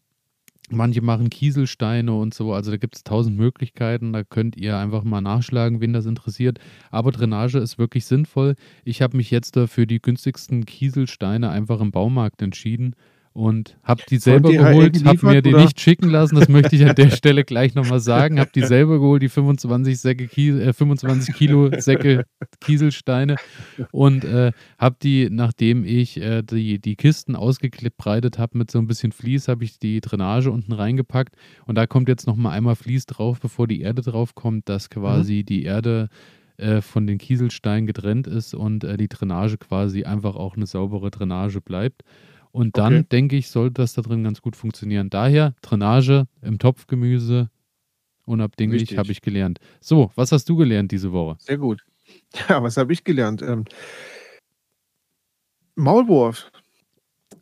manche machen Kieselsteine und so. Also da gibt es tausend Möglichkeiten. Da könnt ihr einfach mal nachschlagen, wen das interessiert. Aber Drainage ist wirklich sinnvoll. Ich habe mich jetzt für die günstigsten Kieselsteine einfach im Baumarkt entschieden und habe die selber geholt, habe mir die oder? nicht schicken lassen, das möchte ich an der Stelle gleich nochmal sagen, habe die selber geholt, die 25, Säcke Kies, äh, 25 Kilo Säcke Kieselsteine und äh, habe die, nachdem ich äh, die, die Kisten ausgebreitet habe mit so ein bisschen Vlies, habe ich die Drainage unten reingepackt und da kommt jetzt nochmal einmal Vlies drauf, bevor die Erde drauf kommt, dass quasi mhm. die Erde äh, von den Kieselsteinen getrennt ist und äh, die Drainage quasi einfach auch eine saubere Drainage bleibt. Und dann, okay. denke ich, sollte das da drin ganz gut funktionieren. Daher Drainage im Topfgemüse, unabdinglich, habe ich gelernt. So, was hast du gelernt diese Woche? Sehr gut. Ja, was habe ich gelernt? Ähm, Maulwurf.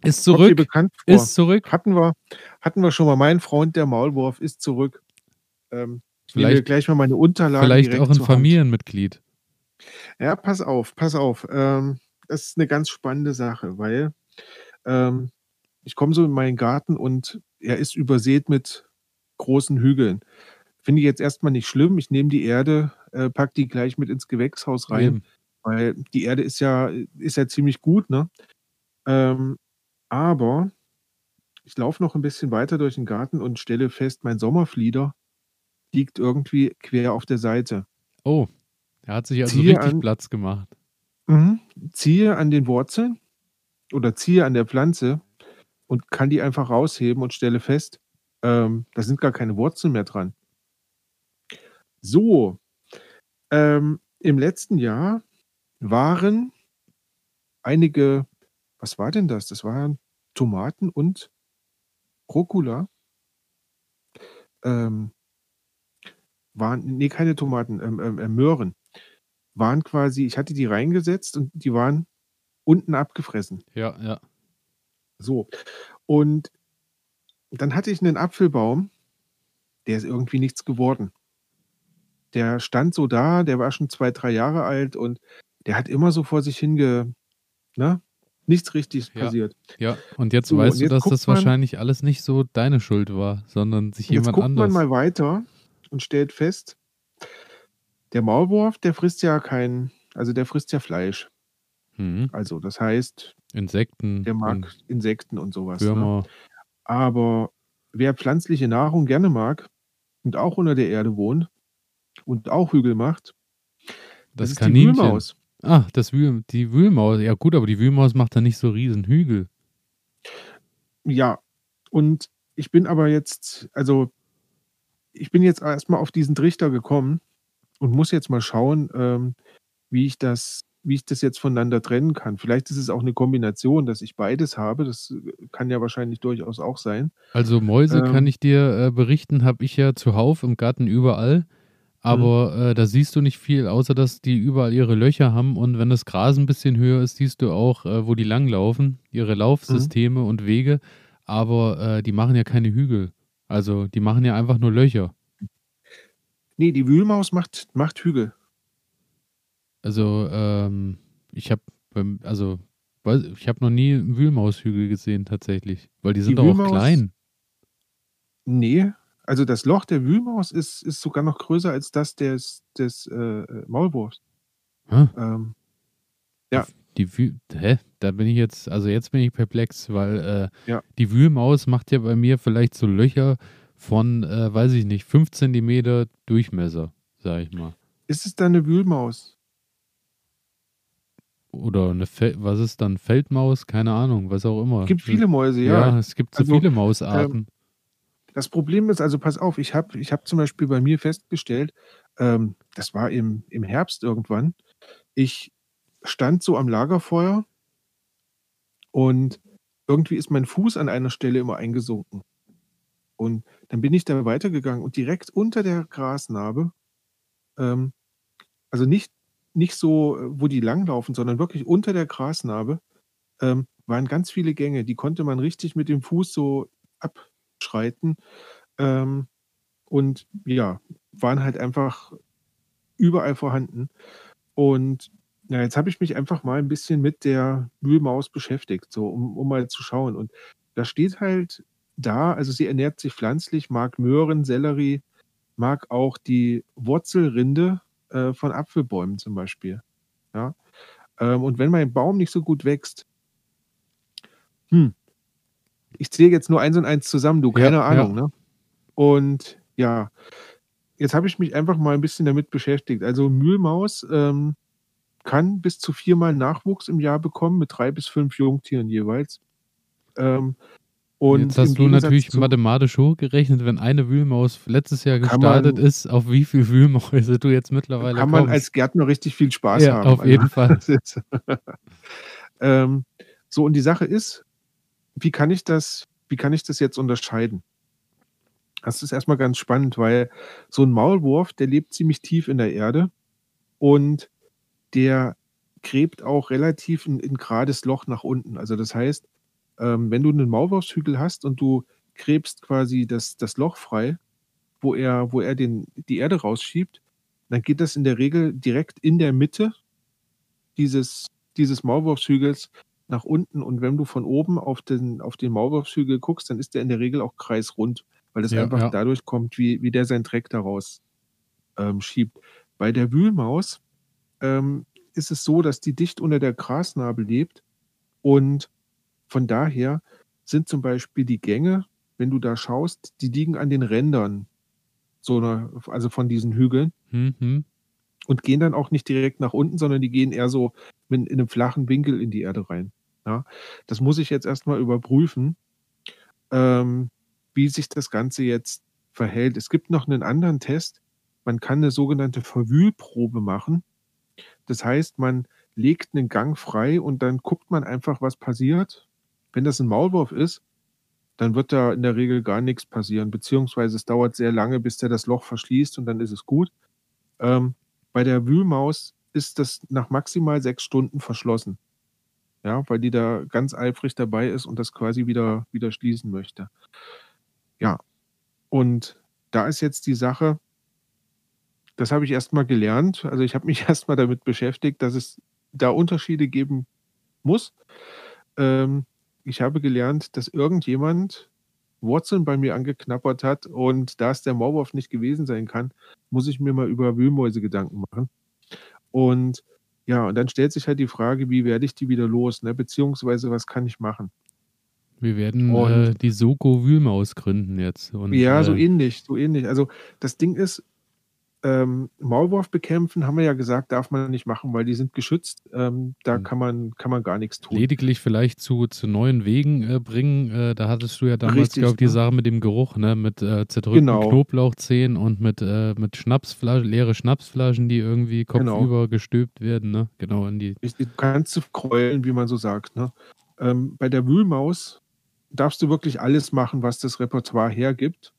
Ist zurück. Bekannt vor. Ist zurück. Hatten wir, hatten wir schon mal. Mein Freund, der Maulwurf, ist zurück. Ähm, ich vielleicht, gleich mal meine Unterlagen. Vielleicht auch ein Familienmitglied. Ja, pass auf, pass auf. Ähm, das ist eine ganz spannende Sache, weil ähm, ich komme so in meinen Garten und er ist übersät mit großen Hügeln. Finde ich jetzt erstmal nicht schlimm. Ich nehme die Erde, äh, pack die gleich mit ins Gewächshaus rein, Eben. weil die Erde ist ja, ist ja ziemlich gut, ne? Ähm, aber ich laufe noch ein bisschen weiter durch den Garten und stelle fest, mein Sommerflieder liegt irgendwie quer auf der Seite. Oh, er hat sich also ziehe richtig an, Platz gemacht. Mh, ziehe an den Wurzeln oder ziehe an der Pflanze und kann die einfach rausheben und stelle fest, ähm, da sind gar keine Wurzeln mehr dran. So, ähm, im letzten Jahr waren einige, was war denn das? Das waren Tomaten und Rucola. Ähm, waren, nee, keine Tomaten, ähm, ähm, äh, Möhren. Waren quasi, ich hatte die reingesetzt und die waren unten abgefressen. Ja, ja. So. Und dann hatte ich einen Apfelbaum, der ist irgendwie nichts geworden. Der stand so da, der war schon zwei, drei Jahre alt und der hat immer so vor sich hinge, ne? Nichts richtig ja, passiert. Ja, und jetzt so, weißt und jetzt du, dass das man, wahrscheinlich alles nicht so deine Schuld war, sondern sich jemand jetzt guckt anders. man mal weiter und stellt fest, der Maulwurf, der frisst ja kein, also der frisst ja Fleisch. Mhm. Also das heißt, Insekten. Der mag Insekten und sowas. Ne? Aber wer pflanzliche Nahrung gerne mag und auch unter der Erde wohnt und auch Hügel macht, das, das ist Kaninchen. die Wühlmaus. Ah, das Wühl, die Wühlmaus. Ja gut, aber die Wühlmaus macht da nicht so riesen Hügel. Ja, und ich bin aber jetzt, also ich bin jetzt erstmal auf diesen Trichter gekommen und muss jetzt mal schauen, ähm, wie ich das wie ich das jetzt voneinander trennen kann. Vielleicht ist es auch eine Kombination, dass ich beides habe. Das äh, kann ja wahrscheinlich durchaus auch sein. Also Mäuse kann Ähm, ich dir äh, berichten, habe ich ja zuhauf im Garten überall. mhm, Aber äh, da siehst du nicht viel, außer dass die überall ihre Löcher haben. Und wenn das Gras ein bisschen höher ist, siehst du auch, äh, wo die langlaufen, ihre mhm. Laufsysteme und Wege. Aber äh, die machen ja keine Hügel. Also die machen ja einfach nur Löcher. Ne, die Wühlmaus macht macht Hügel. Also ähm, ich habe, also ich habe noch nie einen Wühlmaushügel gesehen tatsächlich, weil die sind Die doch auch Wühlmaus klein. Ne, also das Loch der Wühlmaus ist ist sogar noch größer als das des des, äh, Maulwurfs. Hä? Ähm, ja. Die Wühl, hä? Da bin ich jetzt, also jetzt bin ich perplex, weil äh, Ja. die Wühlmaus macht ja bei mir vielleicht so Löcher von, äh, weiß ich nicht, 5 Zentimeter Durchmesser, sag ich mal. Ist es dann 'ne Wühlmaus? Oder eine, Fel was ist dann, Feldmaus? Keine Ahnung, was auch immer. Gibt viele Mäuse, Ja, ja. es gibt so Also, viele ähm, Mausarten. das Problem ist also pass auf, ich habe ich habe zum Beispiel bei mir festgestellt, ähm, das war im im Herbst irgendwann. Ich stand so am Lagerfeuer und irgendwie ist mein Fuß an einer Stelle immer eingesunken. Und dann bin ich da weitergegangen und direkt unter der Grasnarbe, ähm, also nicht nicht so, wo die langlaufen, sondern wirklich unter der Grasnarbe, ähm, waren ganz viele Gänge. Die konnte man richtig mit dem Fuß so abschreiten. Ähm, und ja, waren halt einfach überall vorhanden. Und ja, jetzt habe ich mich einfach mal ein bisschen mit der Wühlmaus beschäftigt, so um um mal zu schauen. Und da steht halt da also sie ernährt sich pflanzlich, mag Möhren, Sellerie, mag auch die Wurzelrinde, äh, von Apfelbäumen zum Beispiel, ja? Ähm, und wenn mein Baum nicht so gut wächst hm, ich zähle jetzt nur eins und eins zusammen, du, Ja, keine ja. Ahnung, ne? Und ja, jetzt habe ich mich einfach mal ein bisschen damit beschäftigt. Also Mühlmaus, ähm, kann bis zu viermal Nachwuchs im Jahr bekommen mit 3 bis 5 Jungtieren jeweils. Ähm, und Jetzt hast du natürlich mathematisch hochgerechnet, wenn eine Wühlmaus letztes Jahr gestartet man ist, auf wie viel Wühlmäuse du jetzt mittlerweile kann man kommst. als Gärtner richtig viel Spaß Ja, haben. auf Also, jeden Fall. ähm, so und die Sache ist, wie kann ich das wie kann ich das jetzt unterscheiden? Das ist erst mal ganz spannend, weil so 'n Maulwurf, der lebt ziemlich tief in der Erde und der gräbt auch relativ 'n 'n gerades Loch nach unten. Also, das heißt, ähm, wenn du 'nen Maulwurfshügel hast und du gräbst quasi das das Loch frei, wo er wo er den die Erde rausschiebt, dann geht das in der Regel direkt in der Mitte dieses dieses Maulwurfshügels nach unten. Und wenn du von oben auf den auf den Maulwurfshügel guckst, dann ist der in der Regel auch kreisrund, weil das Ja, einfach ja. dadurch kommt, wie wie der seinen Dreck da raus, ähm, schiebt. Bei der Wühlmaus, ähm, ist es so, dass die dicht unter der Grasnarbe lebt und von daher sind zum Beispiel die Gänge, wenn du da schaust, die liegen an den Rändern so 'ner also von diesen Hügeln Mhm. und gehen dann auch nicht direkt nach unten, sondern die gehen eher so in in 'nem flachen Winkel in die Erde rein, ja? Das muss ich jetzt erst mal überprüfen, ähm, wie sich das Ganze jetzt verhält. Es gibt noch 'nen anderen Test. Man kann 'ne sogenannte Verwühlprobe machen. Das heißt, man legt 'nen Gang frei und dann guckt man einfach, was passiert. Wenn das 'n Maulwurf ist, dann wird da in der Regel gar nix passieren, beziehungsweise es dauert sehr lange, bis der das Loch verschließt und dann ist es gut. Ähm, bei der Wühlmaus ist das nach maximal 6 Stunden verschlossen, ja, weil die da ganz eifrig dabei ist und das quasi wieder wieder schließen möchte. Ja, und da ist jetzt die Sache das habe ich erst mal gelernt. Also, ich habe mich erst mal damit beschäftigt, dass es da Unterschiede geben muss. Ähm, ich habe gelernt, dass irgendjemand Wurzeln bei mir angeknabbert hat und da es der Maulwurf nicht gewesen sein kann, muss ich mir mal über Wühlmäuse Gedanken machen. Und ja, und dann stellt sich halt die Frage, wie werde ich die wieder los, ne, beziehungsweise was kann ich machen? Wir werden, Und äh, die Soko Wühlmaus gründen jetzt und, Ja, so äh ähnlich, so ähnlich. Also, das Ding ist, ähm, Maulwurf bekämpfen, haben wir ja gesagt, darf man nicht machen, weil die sind geschützt. Ähm, da Mhm. kann man, kann man gar nichts tun. Lediglich vielleicht zu, zu neuen Wegen äh, bringen. Äh, da hattest du ja damals, glaube ich, die ne? Sache mit dem Geruch, ne? Mit äh, zerdrückten Genau. Knoblauchzehen und mit, äh, mit Schnapsflaschen, leere Schnapsflaschen, die irgendwie Genau. kopfüber gestülpt werden, ne? Genau in die. Richtig, Du kannst du kräulen, wie man so sagt. Ne? Ähm, bei der Wühlmaus darfst du wirklich alles machen, was das Repertoire hergibt.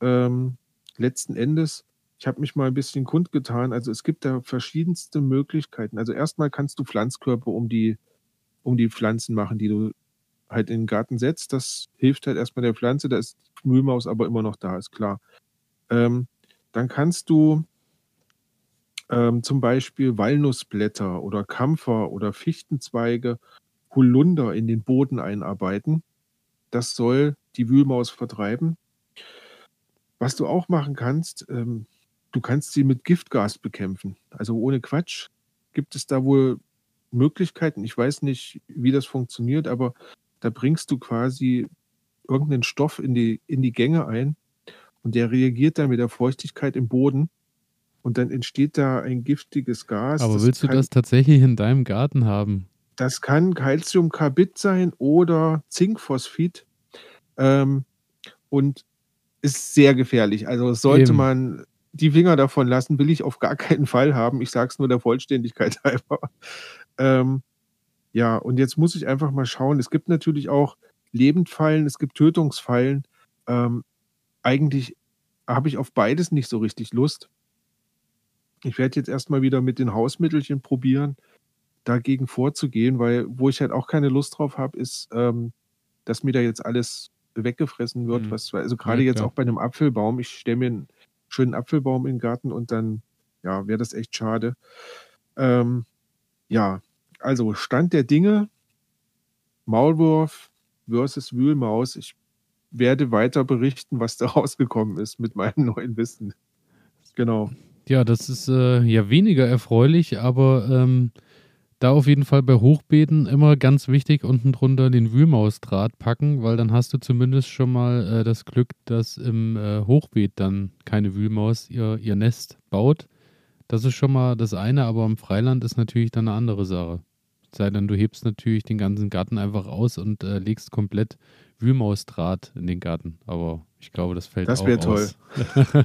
Ähm, letzten Endes, ich habe mich mal ein bisschen kundgetan, also es gibt da verschiedenste Möglichkeiten. Also erstmal kannst du Pflanzkörper um die, um die Pflanzen machen, die du halt in den Garten setzt. Das hilft halt erstmal der Pflanze, da ist die Wühlmaus aber immer noch da, ist klar. Ähm, dann kannst du ähm, zum Beispiel Walnussblätter oder Kampfer oder Fichtenzweige, Holunder in den Boden einarbeiten. Das soll die Wühlmaus vertreiben. Was du auch machen kannst, ähm, du kannst sie mit Giftgas bekämpfen. Also ohne Quatsch gibt es da wohl Möglichkeiten. Ich weiß nicht, wie das funktioniert, aber da bringst du quasi irgendeinen Stoff in die, in die Gänge ein und der reagiert dann mit der Feuchtigkeit im Boden und dann entsteht da ein giftiges Gas. Aber willst du kann, das tatsächlich in deinem Garten haben? Das kann Calciumcarbid sein oder Zinkphosphid ähm, und ist sehr gefährlich. Also sollte Eben. man die Finger davon lassen, will ich auf gar keinen Fall haben. Ich sage es nur der Vollständigkeit halber. Ähm, ja, und jetzt muss ich einfach mal schauen. Es gibt natürlich auch Lebendfallen, es gibt Tötungsfallen. Ähm, eigentlich habe ich auf beides nicht so richtig Lust. Ich werde jetzt erstmal wieder mit den Hausmittelchen probieren, dagegen vorzugehen, weil wo ich halt auch keine Lust drauf habe, ist, ähm, dass mir da jetzt alles weggefressen wird. Mhm. Was, also gerade Ja, jetzt auch bei einem Apfelbaum. Ich stelle mir einen schönen Apfelbaum den Garten und dann, ja, wäre das echt schade. Ähm, ja, also Stand der Dinge, Maulwurf versus Wühlmaus. Ich werde weiter berichten, was da rausgekommen ist mit meinem neuen Wissen. Genau. Ja, das ist äh, ja weniger erfreulich, aber ähm, da auf jeden Fall bei Hochbeeten immer ganz wichtig unten drunter den Wühlmausdraht packen, weil dann hast du zumindest schon mal äh, das Glück, dass im äh, Hochbeet dann keine Wühlmaus ihr, ihr Nest baut. Das ist schon mal das eine, aber im Freiland ist natürlich dann eine andere Sache. Sei denn, du hebst natürlich den ganzen Garten einfach aus und äh, legst komplett Wühlmausdraht in den Garten. Aber ich glaube, das fällt Das auch wär toll. aus.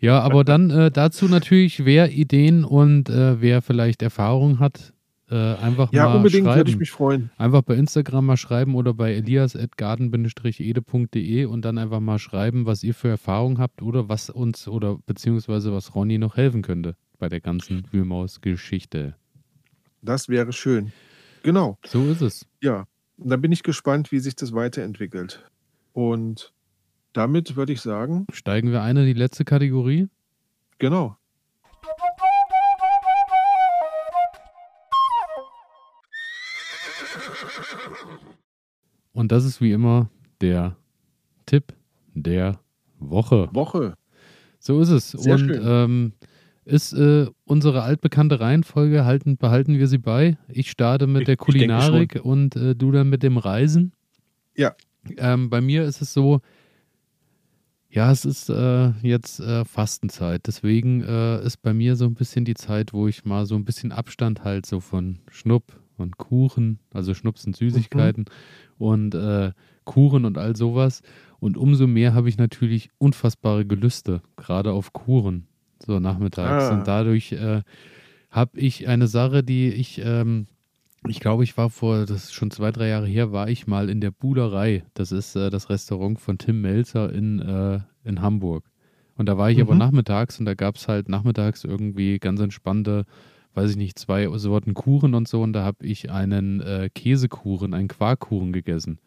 ja, aber dann äh, dazu natürlich, wer Ideen und äh, wer vielleicht Erfahrung hat, äh, einfach Ja, mal unbedingt schreiben. würde ich mich freuen. Einfach bei Instagram mal schreiben oder bei elias.garden-ede.de und dann einfach mal schreiben, was ihr für Erfahrung habt oder was uns oder beziehungsweise was Ronny noch helfen könnte bei der ganzen Wühlmaus-Geschichte. Das wäre schön. Genau. So ist es. Ja, und da bin ich gespannt, wie sich das weiterentwickelt. Und damit würde ich sagen, Steigen wir ein in die letzte Kategorie. genau. Und das ist wie immer der Tipp der Woche. Woche. So ist es. Sehr und schön. ähm, ist äh, unsere altbekannte Reihenfolge, halten, behalten wir sie bei. Ich starte mit Ich- der Kulinarik und äh, du dann mit dem Reisen. Ja. Ähm, bei mir ist es so, ja, es ist äh, jetzt äh, Fastenzeit. Deswegen äh, ist bei mir so ein bisschen die Zeit, wo ich mal so ein bisschen Abstand halt so von Schnupp und Kuchen, also Schnupp sind Süßigkeiten und äh, Kuchen und all sowas. Und umso mehr habe ich natürlich unfassbare Gelüste, gerade auf Kuchen, so nachmittags. Ah. Und dadurch äh, habe ich eine Sache, die ich, ähm, ich glaube, ich war vor, das ist schon zwei, drei Jahre her, war ich mal in der Buderei. Das ist äh, das Restaurant von Tim Melzer in, äh, in Hamburg. Und da war ich aber Mhm. nachmittags und da gab es halt nachmittags irgendwie ganz entspannte, weiß ich nicht, zwei Sorten Kuchen und so. Und da habe ich einen äh, Käsekuchen, einen Quarkkuchen gegessen.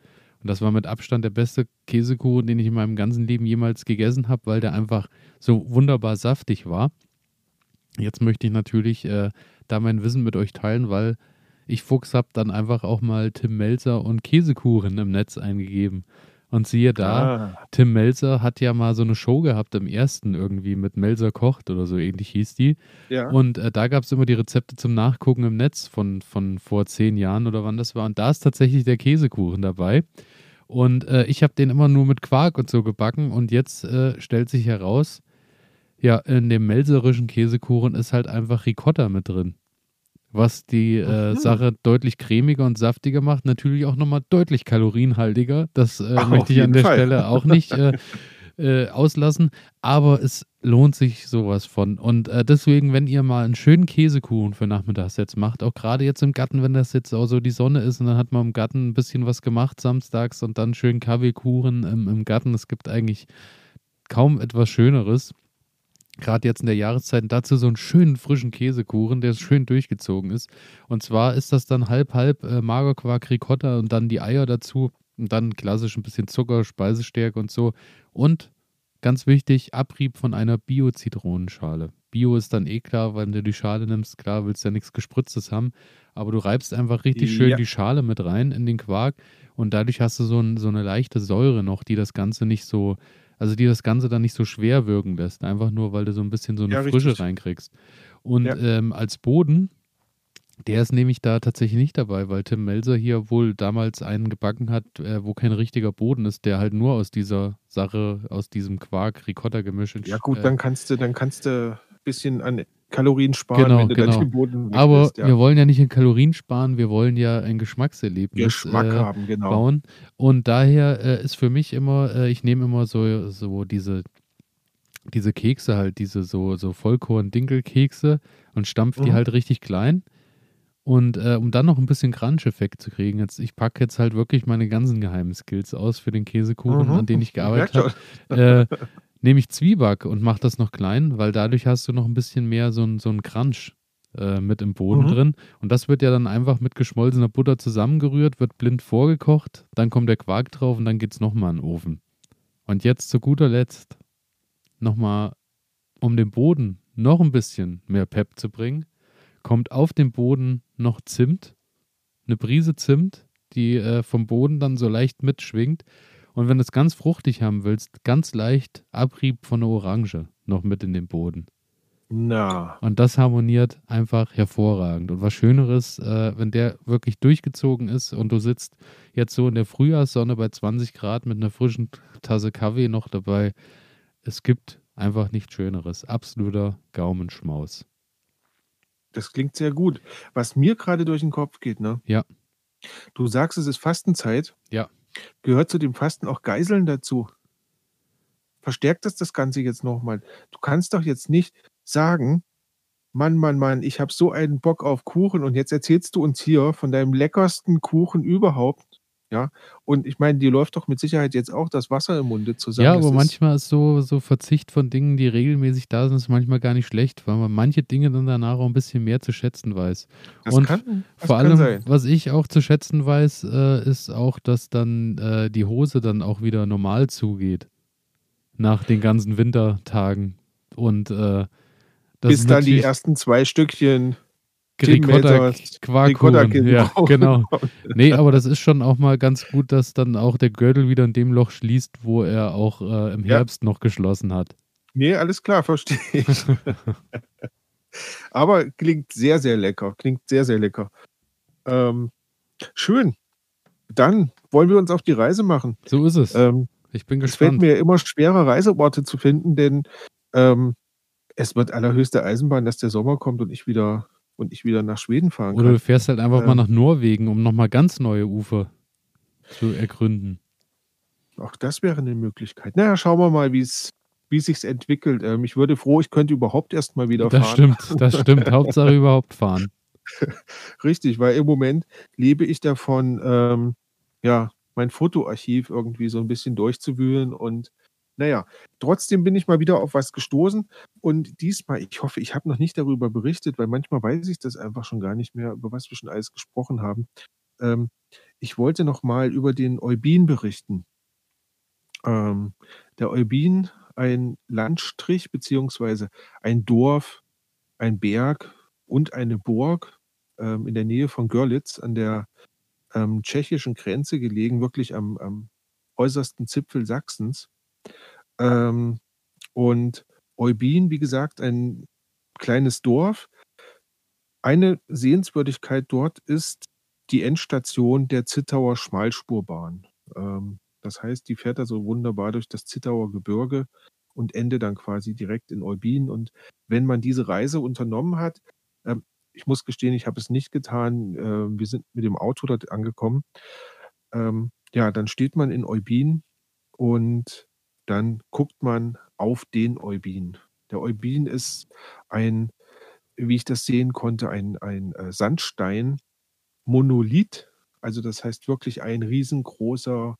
Und das war mit Abstand der beste Käsekuchen, den ich in meinem ganzen Leben jemals gegessen habe, weil der einfach so wunderbar saftig war. Jetzt möchte ich natürlich äh, da mein Wissen mit euch teilen, weil ich Fuchs habe dann einfach auch mal Tim Melzer und Käsekuchen im Netz eingegeben. Und siehe da, Ah, Tim Melzer hat ja mal so eine Show gehabt im ersten irgendwie mit Melzer kocht oder so ähnlich hieß die. ja. Und äh, da gab es immer die Rezepte zum Nachgucken im Netz von, von vor zehn Jahren oder wann das war. Und da ist tatsächlich der Käsekuchen dabei. Und äh, ich habe den immer nur mit Quark und so gebacken. Und jetzt äh, stellt sich heraus, Ja, in dem melserischen Käsekuchen ist halt einfach Ricotta mit drin. Was die äh, Mhm. Sache deutlich cremiger und saftiger macht. Natürlich auch nochmal deutlich kalorienhaltiger. Das äh, möchte ich an der Fall. Stelle auch nicht äh, äh, auslassen. Aber es lohnt sich sowas von. Und äh, deswegen, wenn ihr mal einen schönen Käsekuchen für nachmittags jetzt macht, auch gerade jetzt im Garten, wenn das jetzt auch so die Sonne ist und dann hat man im Garten ein bisschen was gemacht samstags und dann schön Kaffeekuchen im, im Garten. Es gibt eigentlich kaum etwas Schöneres. Gerade jetzt in der Jahreszeit dazu so einen schönen frischen Käsekuchen, der schön durchgezogen ist. Und zwar ist das dann halb halb äh, Magerquark, Ricotta und dann die Eier dazu und dann klassisch ein bisschen Zucker, Speisestärke und so. Und ganz wichtig, Abrieb von einer Bio-Zitronenschale. Bio ist dann eh klar, wenn du die Schale nimmst, klar, willst du ja nichts Gespritztes haben, aber du reibst einfach richtig schön Ja. die Schale mit rein in den Quark und dadurch hast du so, ein, so eine leichte Säure noch, die das Ganze nicht so, also die das Ganze dann nicht so schwer wirken lässt, einfach nur, weil du so ein bisschen so eine Ja, Frische richtig. reinkriegst. Und Ja. ähm, als Boden, der ist nämlich da tatsächlich nicht dabei, weil Tim Melzer hier wohl damals einen gebacken hat, äh, wo kein richtiger Boden ist, der halt nur aus dieser Sache, aus diesem Quark-Ricotta-Gemisch Ja gut, äh, dann kannst du, dann kannst du ein bisschen an Kalorien sparen, Genau, wenn du genau. den Boden Aber ja. wir wollen ja nicht in Kalorien sparen, wir wollen ja ein Geschmackserlebnis Geschmack äh, haben, genau. bauen. Und daher äh, ist für mich immer, äh, ich nehme immer so, so diese, diese Kekse halt, diese so, so Vollkorn-Dinkelkekse und stampf die Mhm. halt richtig klein. Und äh, um dann noch ein bisschen Crunch-Effekt zu kriegen, jetzt, ich packe jetzt halt wirklich meine ganzen geheimen Skills aus für den Käsekuchen, Mhm. an denen ich gearbeitet habe nehme ich Zwieback und mache das noch klein, weil dadurch hast du noch ein bisschen mehr so ein, so ein Crunch äh, mit im Boden Mhm. drin. Und das wird ja dann einfach mit geschmolzener Butter zusammengerührt, wird blind vorgekocht, dann kommt der Quark drauf und dann geht es nochmal in den Ofen. Und jetzt zu guter Letzt nochmal, um den Boden noch ein bisschen mehr Pep zu bringen, kommt auf den Boden noch Zimt, eine Prise Zimt, die äh, vom Boden dann so leicht mitschwingt. Und wenn du es ganz fruchtig haben willst, ganz leicht Abrieb von der Orange noch mit in den Boden. Na, Und das harmoniert einfach hervorragend. Und was Schöneres, äh, wenn der wirklich durchgezogen ist und du sitzt jetzt so in der Frühjahrssonne bei 20 Grad mit einer frischen Tasse Kaffee noch dabei. Es gibt einfach nichts Schöneres. Absoluter Gaumenschmaus. das klingt sehr gut. Was mir gerade durch den Kopf geht, ne? Ja. Du sagst, es ist Fastenzeit. Ja. Gehört zu dem Fasten auch Geiseln dazu? Verstärkt das das Ganze jetzt nochmal? Du kannst doch jetzt nicht sagen, Mann, Mann, Mann, ich habe so einen Bock auf Kuchen und jetzt erzählst du uns hier von deinem leckersten Kuchen überhaupt. Ja, und ich meine, dir läuft doch mit Sicherheit jetzt auch das Wasser im Munde zusammen. Ja, aber ist- manchmal ist so, so Verzicht von Dingen, die regelmäßig da sind, ist manchmal gar nicht schlecht, weil man manche Dinge dann danach auch ein bisschen mehr zu schätzen weiß. Das und kann, das Vor kann allem, sein. was ich auch zu schätzen weiß, äh, ist auch, dass dann äh, die Hose dann auch wieder normal zugeht. Nach den ganzen Wintertagen. Und äh, Bis ist dann die ersten zwei Stückchen Ricotta. Ricotta-Käse Ja, genau. Nee, aber das ist schon auch mal ganz gut, dass dann auch der Gürtel wieder in dem Loch schließt, wo er auch äh, im Ja. Herbst noch geschlossen hat. Nee, alles klar, verstehe ich. Aber klingt sehr, sehr lecker. Klingt sehr, sehr lecker. Ähm, schön. Dann wollen wir uns auf die Reise machen. So ist es. Ähm, ich bin es fällt gespannt. mir immer schwerer, Reiseorte zu finden, denn ähm, es wird allerhöchste Eisenbahn, dass der Sommer kommt und ich wieder und ich wieder nach Schweden fahren Oder du kann. fährst halt einfach mal Ähm. nach Norwegen, um nochmal ganz neue Ufer zu ergründen. Auch das wäre eine Möglichkeit. Naja, schauen wir mal, wie es wie es sich entwickelt. Ähm, ich würde froh, ich könnte überhaupt erst mal wieder Das fahren. stimmt, das stimmt. Hauptsache überhaupt fahren. Richtig, weil im Moment lebe ich davon, ähm, ja, mein Fotoarchiv irgendwie so ein bisschen durchzuwühlen und naja, trotzdem bin ich mal wieder auf was gestoßen und diesmal, ich hoffe, ich habe noch nicht darüber berichtet, weil manchmal weiß ich das einfach schon gar nicht mehr, über was wir schon alles gesprochen haben. Ähm, ich wollte noch mal über den Eubin berichten. Ähm, der Eubin, ein Landstrich beziehungsweise ein Dorf, ein Berg und eine Burg ähm, in der Nähe von Görlitz an der ähm, tschechischen Grenze gelegen, wirklich am, am äußersten Zipfel Sachsens. Ähm, und Eubin, wie gesagt, ein kleines Dorf. Eine Sehenswürdigkeit dort ist die Endstation der Zittauer Schmalspurbahn. Ähm, das heißt, die fährt also wunderbar durch das Zittauer Gebirge und ende dann quasi direkt in Eubin. Und wenn man diese Reise unternommen hat, ähm, ich muss gestehen, ich habe es nicht getan. Äh, wir sind mit dem Auto dort angekommen. Ähm, ja, dann steht man in Eubin und dann guckt man auf den Eubin. Der Eubin ist ein, wie ich das sehen konnte, ein, ein äh, Sandstein-Monolith. Also das heißt wirklich ein riesengroßer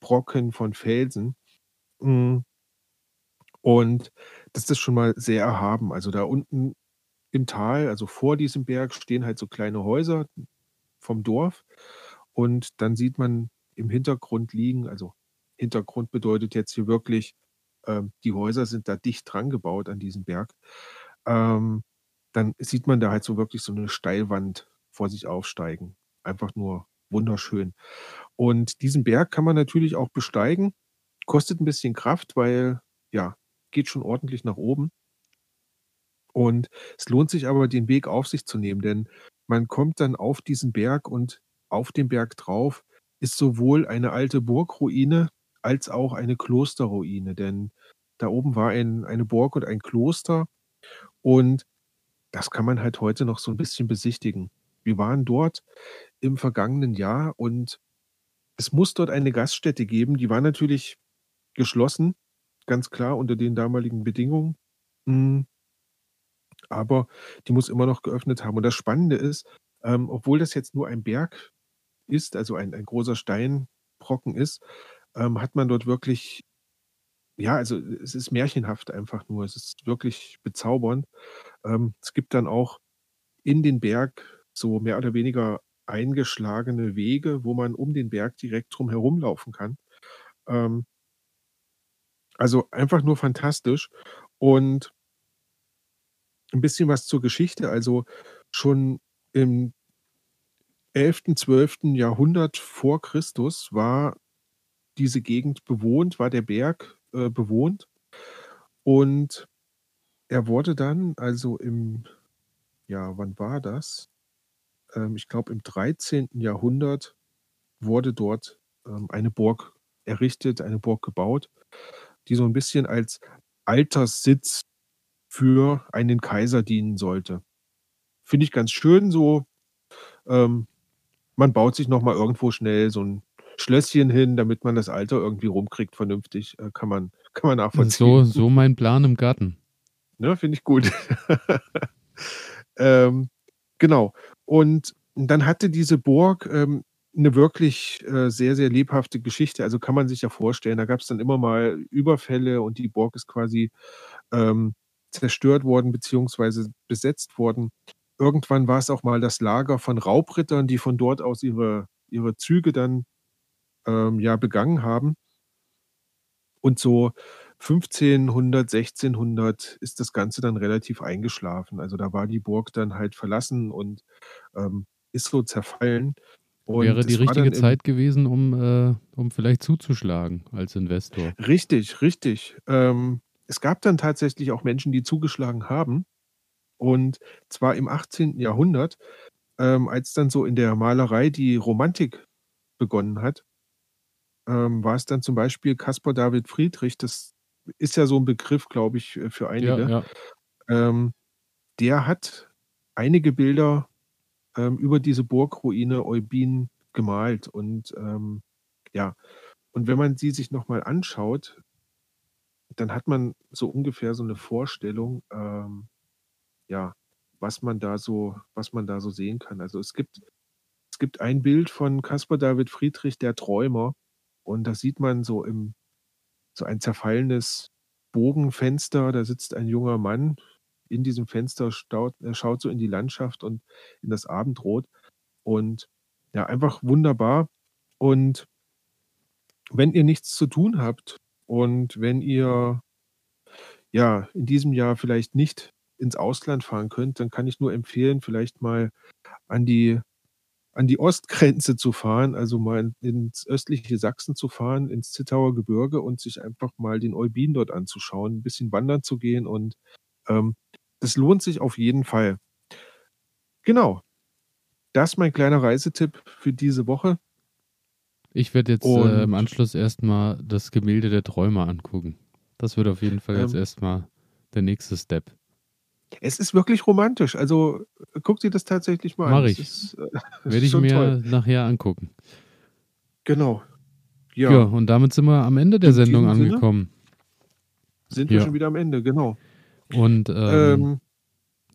Brocken von Felsen. Mm. Und das ist schon mal sehr erhaben. Also da unten im Tal, also vor diesem Berg, stehen halt so kleine Häuser vom Dorf. Und dann sieht man im Hintergrund liegen, also Hintergrund bedeutet jetzt hier wirklich, ähm, die Häuser sind da dicht dran gebaut an diesem Berg. Ähm, dann sieht man da halt so wirklich so eine Steilwand vor sich aufsteigen. Einfach nur wunderschön. Und diesen Berg kann man natürlich auch besteigen. Kostet ein bisschen Kraft, weil ja, geht schon ordentlich nach oben. Und es lohnt sich aber, den Weg auf sich zu nehmen, denn man kommt dann auf diesen Berg und auf dem Berg drauf ist sowohl eine alte Burgruine als auch eine Klosterruine, denn da oben war ein, eine Burg und ein Kloster und das kann man halt heute noch so ein bisschen besichtigen. Wir waren dort im vergangenen Jahr und es muss dort eine Gaststätte geben, die war natürlich geschlossen, ganz klar unter den damaligen Bedingungen. Hm. Aber die muss immer noch geöffnet haben. Und das Spannende ist, ähm, obwohl das jetzt nur ein Berg ist, also ein, ein großer Steinbrocken ist, ähm, hat man dort wirklich, ja, also es ist märchenhaft einfach nur. Es ist wirklich bezaubernd. Ähm, es gibt dann auch in den Berg so mehr oder weniger eingeschlagene Wege, wo man um den Berg direkt drum herumlaufen kann. Ähm, also einfach nur fantastisch. Und ein bisschen was zur Geschichte. Also schon im 11., 12. Jahrhundert vor Christus war diese Gegend bewohnt, war der Berg äh, bewohnt. Und er wurde dann, also im, ja, wann war das? Ähm, ich glaube, im 13. Jahrhundert wurde dort ähm, eine Burg errichtet, eine Burg gebaut, die so ein bisschen als Alterssitz für einen Kaiser dienen sollte. Finde ich ganz schön so. Ähm, man baut sich noch mal irgendwo schnell so ein Schlösschen hin, damit man das Alter irgendwie rumkriegt vernünftig. Äh, kann man kann man nachvollziehen. So so mein Plan im Garten. Ne, finde ich gut. Ähm, genau. Und dann hatte diese Burg, ähm, 'ne wirklich, äh, sehr, sehr lebhafte Geschichte. Also, kann man sich ja vorstellen, da gab es dann immer mal Überfälle und die Burg ist quasi, ähm, zerstört worden beziehungsweise besetzt worden. Irgendwann war es auch mal das Lager von Raubrittern, die von dort aus ihre ihre Züge dann, ähm, ja, begangen haben. Und so 1500, 1600 ist das Ganze dann relativ eingeschlafen. Also, da war die Burg dann halt verlassen und, ähm, ist so zerfallen. Und Wäre die richtige Zeit gewesen, um, äh um vielleicht zuzuschlagen als Investor. Richtig, richtig. Ähm, es gab dann tatsächlich auch Menschen, die zugeschlagen haben. Und zwar im 18. Jahrhundert, ähm, als dann so in der Malerei die Romantik begonnen hat, ähm, war es dann zum Beispiel Caspar David Friedrich, das ist ja so ein Begriff, glaube ich, äh, für einige. Ja, ja. Ähm, der hat einige Bilder, ähm, über diese Burgruine Eubin gemalt und, ähm, ja. Und wenn man sie sich noch mal anschaut dann hat man so ungefähr so eine Vorstellung, ähm, ja, was man da so was man da so sehen kann. Also, es gibt es gibt ein Bild von Caspar David Friedrich, der Träumer, und da sieht man so im so ein zerfallenes Bogenfenster, da sitzt ein junger Mann. In diesem Fenster staut er schaut so in die Landschaft und in das Abendrot und ja, einfach wunderbar. Und wenn ihr nichts zu tun habt und wenn ihr ja, in diesem Jahr vielleicht nicht ins Ausland fahren könnt, dann kann ich nur empfehlen, vielleicht mal an die an die Ostgrenze zu fahren, also mal ins östliche Sachsen zu fahren, ins Zittauer Gebirge und sich einfach mal den Eubin dort anzuschauen, 'n bisschen wandern zu gehen und, ähm, das lohnt sich auf jeden Fall. Genau. Das mein kleiner Reisetipp für diese Woche. Ich werde jetzt, äh, im Anschluss erst mal das Gemälde der Träumer angucken. Das wird auf jeden Fall jetzt Ähm. erstmal der nächste Step. Es ist wirklich romantisch. Also, guck dir das tatsächlich mal Mach an. ich. Es ist, äh, Werde ich mir toll. nachher angucken. Genau. Ja. Ja, und damit sind wir am Ende der In Sendung Sinne. angekommen. sind wir ja. schon wieder am Ende, genau. Und ähm, Ähm,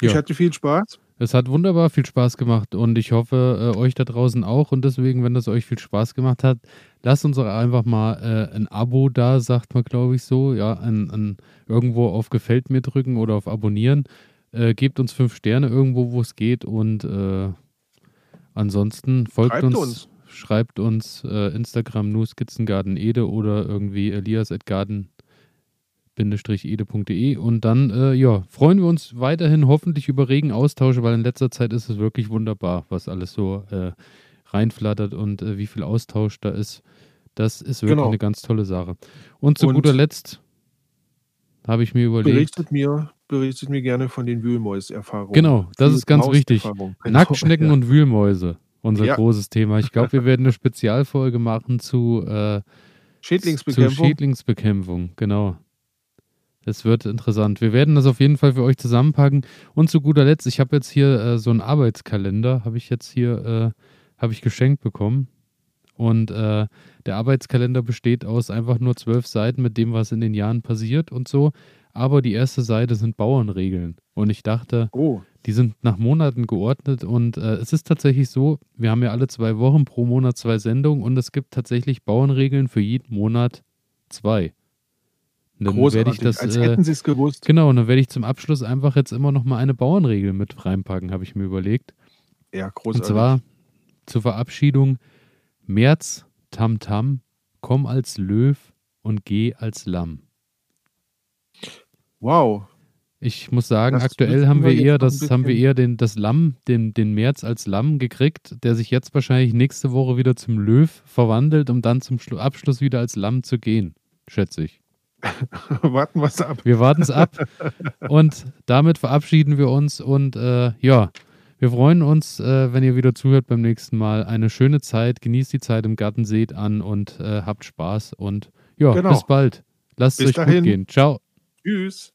ich ja. hatte viel Spaß. Es hat wunderbar viel Spaß gemacht und ich hoffe, äh, euch da draußen auch. Und deswegen, wenn das euch viel Spaß gemacht hat, lasst uns doch einfach mal äh, ein Abo da, sagt man, glaube ich, so. Ja, ein, ein, irgendwo auf Gefällt mir drücken oder auf Abonnieren. Äh, gebt uns fünf Sterne irgendwo, wo es geht. Und äh, ansonsten folgt Schreibt uns, uns. schreibt uns äh, Instagram nur Skizzengarten Ede oder irgendwie elias.garden ede.de und dann äh, ja, freuen wir uns weiterhin hoffentlich über regen Austausche, weil in letzter Zeit ist es wirklich wunderbar, was alles so äh, reinflattert und äh, wie viel Austausch da ist. Das ist wirklich Genau. eine ganz tolle Sache. Und zu Und- guter Letzt habe ich mir überlegt, Berichtet mir, berichtet mir gerne von den Wühlmäus-Erfahrungen. genau, das ist ganz wichtig. Genau, Nacktschnecken ja. und Wühlmäuse, unser Ja. großes Thema. Ich glaube, wir werden eine Spezialfolge machen zu äh, Schädlingsbekämpfung. Zur Schädlingsbekämpfung, genau. Es wird interessant. Wir werden das auf jeden Fall für euch zusammenpacken. Und zu guter Letzt, ich habe jetzt hier äh, so einen Arbeitskalender, habe ich jetzt hier, äh, habe ich geschenkt bekommen. Und äh, der Arbeitskalender besteht aus einfach nur zwölf Seiten mit dem, was in den Jahren passiert und so. Aber die erste Seite sind Bauernregeln. Und ich dachte, oh, die sind nach Monaten geordnet und äh, es ist tatsächlich so, wir haben ja alle zwei Wochen pro Monat zwei Sendungen und es gibt tatsächlich Bauernregeln für jeden Monat zwei. Dann werde ich das, Als äh, hätten sie es gewusst. genau, und dann werde ich zum Abschluss einfach jetzt immer noch mal eine Bauernregel mit reinpacken, habe ich mir überlegt. Ja, großartig. Und zwar zur Verabschiedung März, Tamtam, komm als Löw und geh als Lamm. wow. Ich muss sagen, Das aktuell haben wir wir eher das, haben wir eher den, das Lamm, den, den März als Lamm gekriegt, der sich jetzt wahrscheinlich nächste Woche wieder zum Löw verwandelt, um dann zum Schlu Abschluss wieder als Lamm zu gehen, schätze ich. Warten wir es ab. Wir warten es ab und damit verabschieden wir uns und äh, ja, wir freuen uns, äh, wenn ihr wieder zuhört beim nächsten Mal. Eine schöne Zeit, genießt die Zeit im Garten, seht an und äh, habt Spaß und ja, Genau. bis bald. Lasst es euch dahin. gut gehen. Ciao. Tschüss.